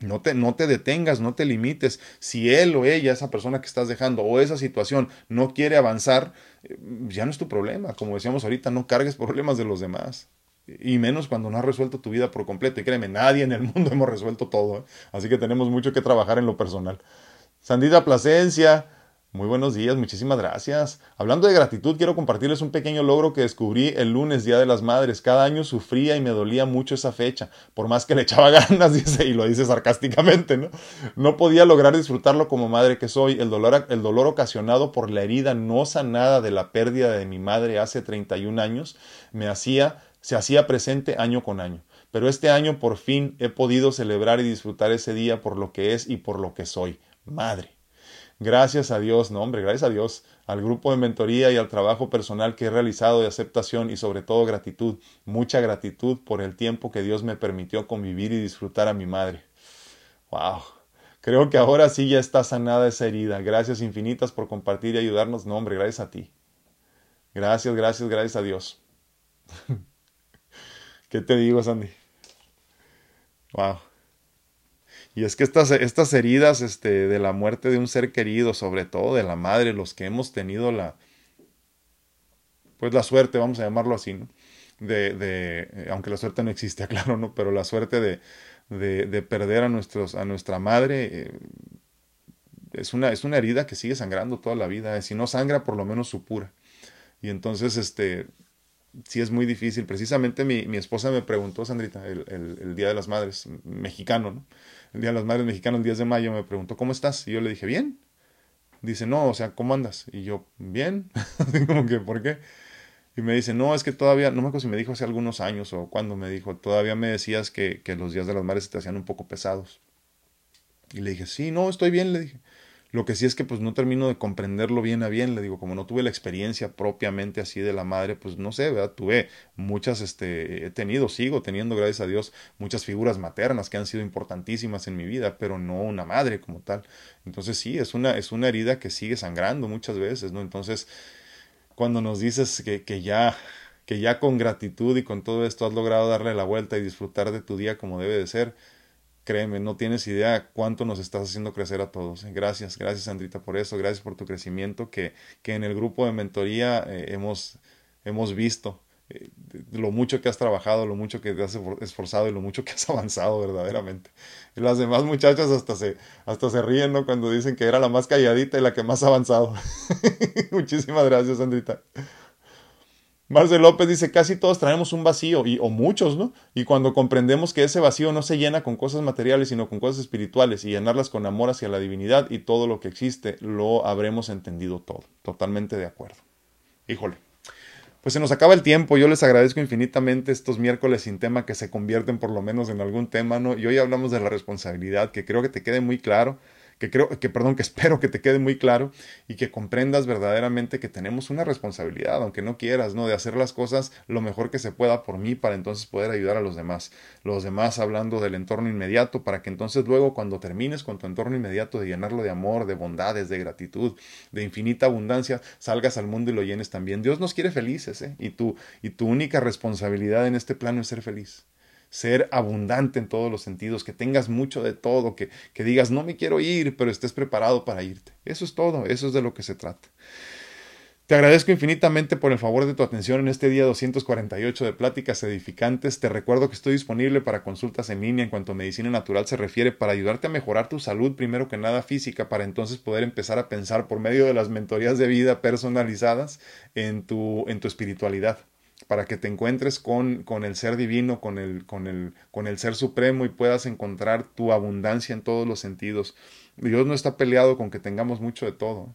No te, no te detengas, no te limites. Si él o ella, esa persona que estás dejando o esa situación no quiere avanzar, eh, ya no es tu problema. Como decíamos ahorita, no cargues problemas de los demás. Y menos cuando no has resuelto tu vida por completo. Y créeme, nadie en el mundo hemos resuelto todo. ¿eh? Así que tenemos mucho que trabajar en lo personal. Sandita Plasencia, muy buenos días, muchísimas gracias. Hablando de gratitud, quiero compartirles un pequeño logro que descubrí el lunes, Día de las Madres. Cada año sufría y me dolía mucho esa fecha, por más que le echaba ganas, dice, y lo dice sarcásticamente, ¿no? No podía lograr disfrutarlo como madre que soy. El dolor, el dolor ocasionado por la herida no sanada de la pérdida de mi madre hace 31 años me hacía, se hacía presente año con año. Pero este año por fin he podido celebrar y disfrutar ese día por lo que es y por lo que soy, madre. Gracias a Dios, no hombre, gracias a Dios, al grupo de mentoría y al trabajo personal que he realizado de aceptación y sobre todo gratitud, mucha gratitud por el tiempo que Dios me permitió convivir y disfrutar a mi madre. Wow. Creo que ahora sí ya está sanada esa herida. Gracias infinitas por compartir y ayudarnos. No, hombre, gracias a ti. Gracias, gracias, gracias a Dios. ¿Qué te digo, Sandy? Wow. Y es que estas, estas heridas este, de la muerte de un ser querido, sobre todo de la madre, los que hemos tenido la, pues la suerte, vamos a llamarlo así, ¿no? De, de eh, aunque la suerte no existe, claro, ¿no? Pero la suerte de, de, de perder a, nuestros, a nuestra madre eh, es, una, es una herida que sigue sangrando toda la vida. Si no sangra, por lo menos supura. Y entonces, este, sí es muy difícil. Precisamente mi, mi esposa me preguntó, Sandrita, el, el, el, Día de las Madres, mexicano, ¿no? El Día de las Madres Mexicanas, el 10 de mayo, me preguntó, ¿cómo estás? Y yo le dije, bien. Dice, no, o sea, ¿cómo andas? Y yo, bien. como que, ¿por qué? Y me dice, no, es que todavía, no me acuerdo si me dijo hace algunos años o cuando me dijo, todavía me decías que, que los días de las madres se te hacían un poco pesados. Y le dije, sí, no, estoy bien, le dije. Lo que sí es que pues no termino de comprenderlo bien a bien, le digo, como no tuve la experiencia propiamente así de la madre, pues no sé, ¿verdad? Tuve muchas, este, he tenido, sigo teniendo, gracias a Dios, muchas figuras maternas que han sido importantísimas en mi vida, pero no una madre como tal. Entonces sí, es una, es una herida que sigue sangrando muchas veces, ¿no? Entonces, cuando nos dices que, que ya que ya con gratitud y con todo esto has logrado darle la vuelta y disfrutar de tu día como debe de ser, Créeme, no tienes idea cuánto nos estás haciendo crecer a todos. Gracias, gracias Sandrita por eso, gracias por tu crecimiento que, que en el grupo de mentoría eh, hemos, hemos visto. Eh, lo mucho que has trabajado, lo mucho que te has esforzado y lo mucho que has avanzado verdaderamente. Las demás muchachas hasta se, hasta se ríen ¿no? cuando dicen que era la más calladita y la que más ha avanzado. Muchísimas gracias, Sandrita. Marcel López dice, casi todos traemos un vacío, y, o muchos, ¿no? Y cuando comprendemos que ese vacío no se llena con cosas materiales, sino con cosas espirituales, y llenarlas con amor hacia la divinidad y todo lo que existe, lo habremos entendido todo. Totalmente de acuerdo. Híjole. Pues se nos acaba el tiempo, yo les agradezco infinitamente estos miércoles sin tema que se convierten por lo menos en algún tema, ¿no? Y hoy hablamos de la responsabilidad, que creo que te quede muy claro que creo, que perdón, que espero que te quede muy claro y que comprendas verdaderamente que tenemos una responsabilidad, aunque no quieras, ¿no? De hacer las cosas lo mejor que se pueda por mí para entonces poder ayudar a los demás. Los demás hablando del entorno inmediato para que entonces luego cuando termines con tu entorno inmediato de llenarlo de amor, de bondades, de gratitud, de infinita abundancia, salgas al mundo y lo llenes también. Dios nos quiere felices, ¿eh? Y tu, y tu única responsabilidad en este plano es ser feliz ser abundante en todos los sentidos, que tengas mucho de todo, que, que digas, no me quiero ir, pero estés preparado para irte. Eso es todo, eso es de lo que se trata. Te agradezco infinitamente por el favor de tu atención en este día 248 de Pláticas Edificantes. Te recuerdo que estoy disponible para consultas en línea en cuanto a medicina natural se refiere para ayudarte a mejorar tu salud, primero que nada física, para entonces poder empezar a pensar por medio de las mentorías de vida personalizadas en tu, en tu espiritualidad para que te encuentres con, con el ser divino, con el, con, el, con el ser supremo y puedas encontrar tu abundancia en todos los sentidos. Dios no está peleado con que tengamos mucho de todo.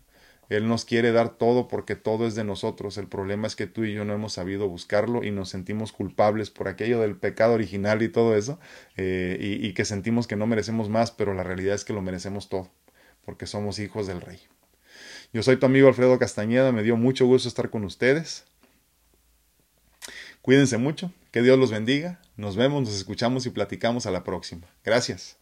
Él nos quiere dar todo porque todo es de nosotros. El problema es que tú y yo no hemos sabido buscarlo y nos sentimos culpables por aquello del pecado original y todo eso, eh, y, y que sentimos que no merecemos más, pero la realidad es que lo merecemos todo, porque somos hijos del Rey. Yo soy tu amigo Alfredo Castañeda, me dio mucho gusto estar con ustedes. Cuídense mucho, que Dios los bendiga. Nos vemos, nos escuchamos y platicamos a la próxima. Gracias.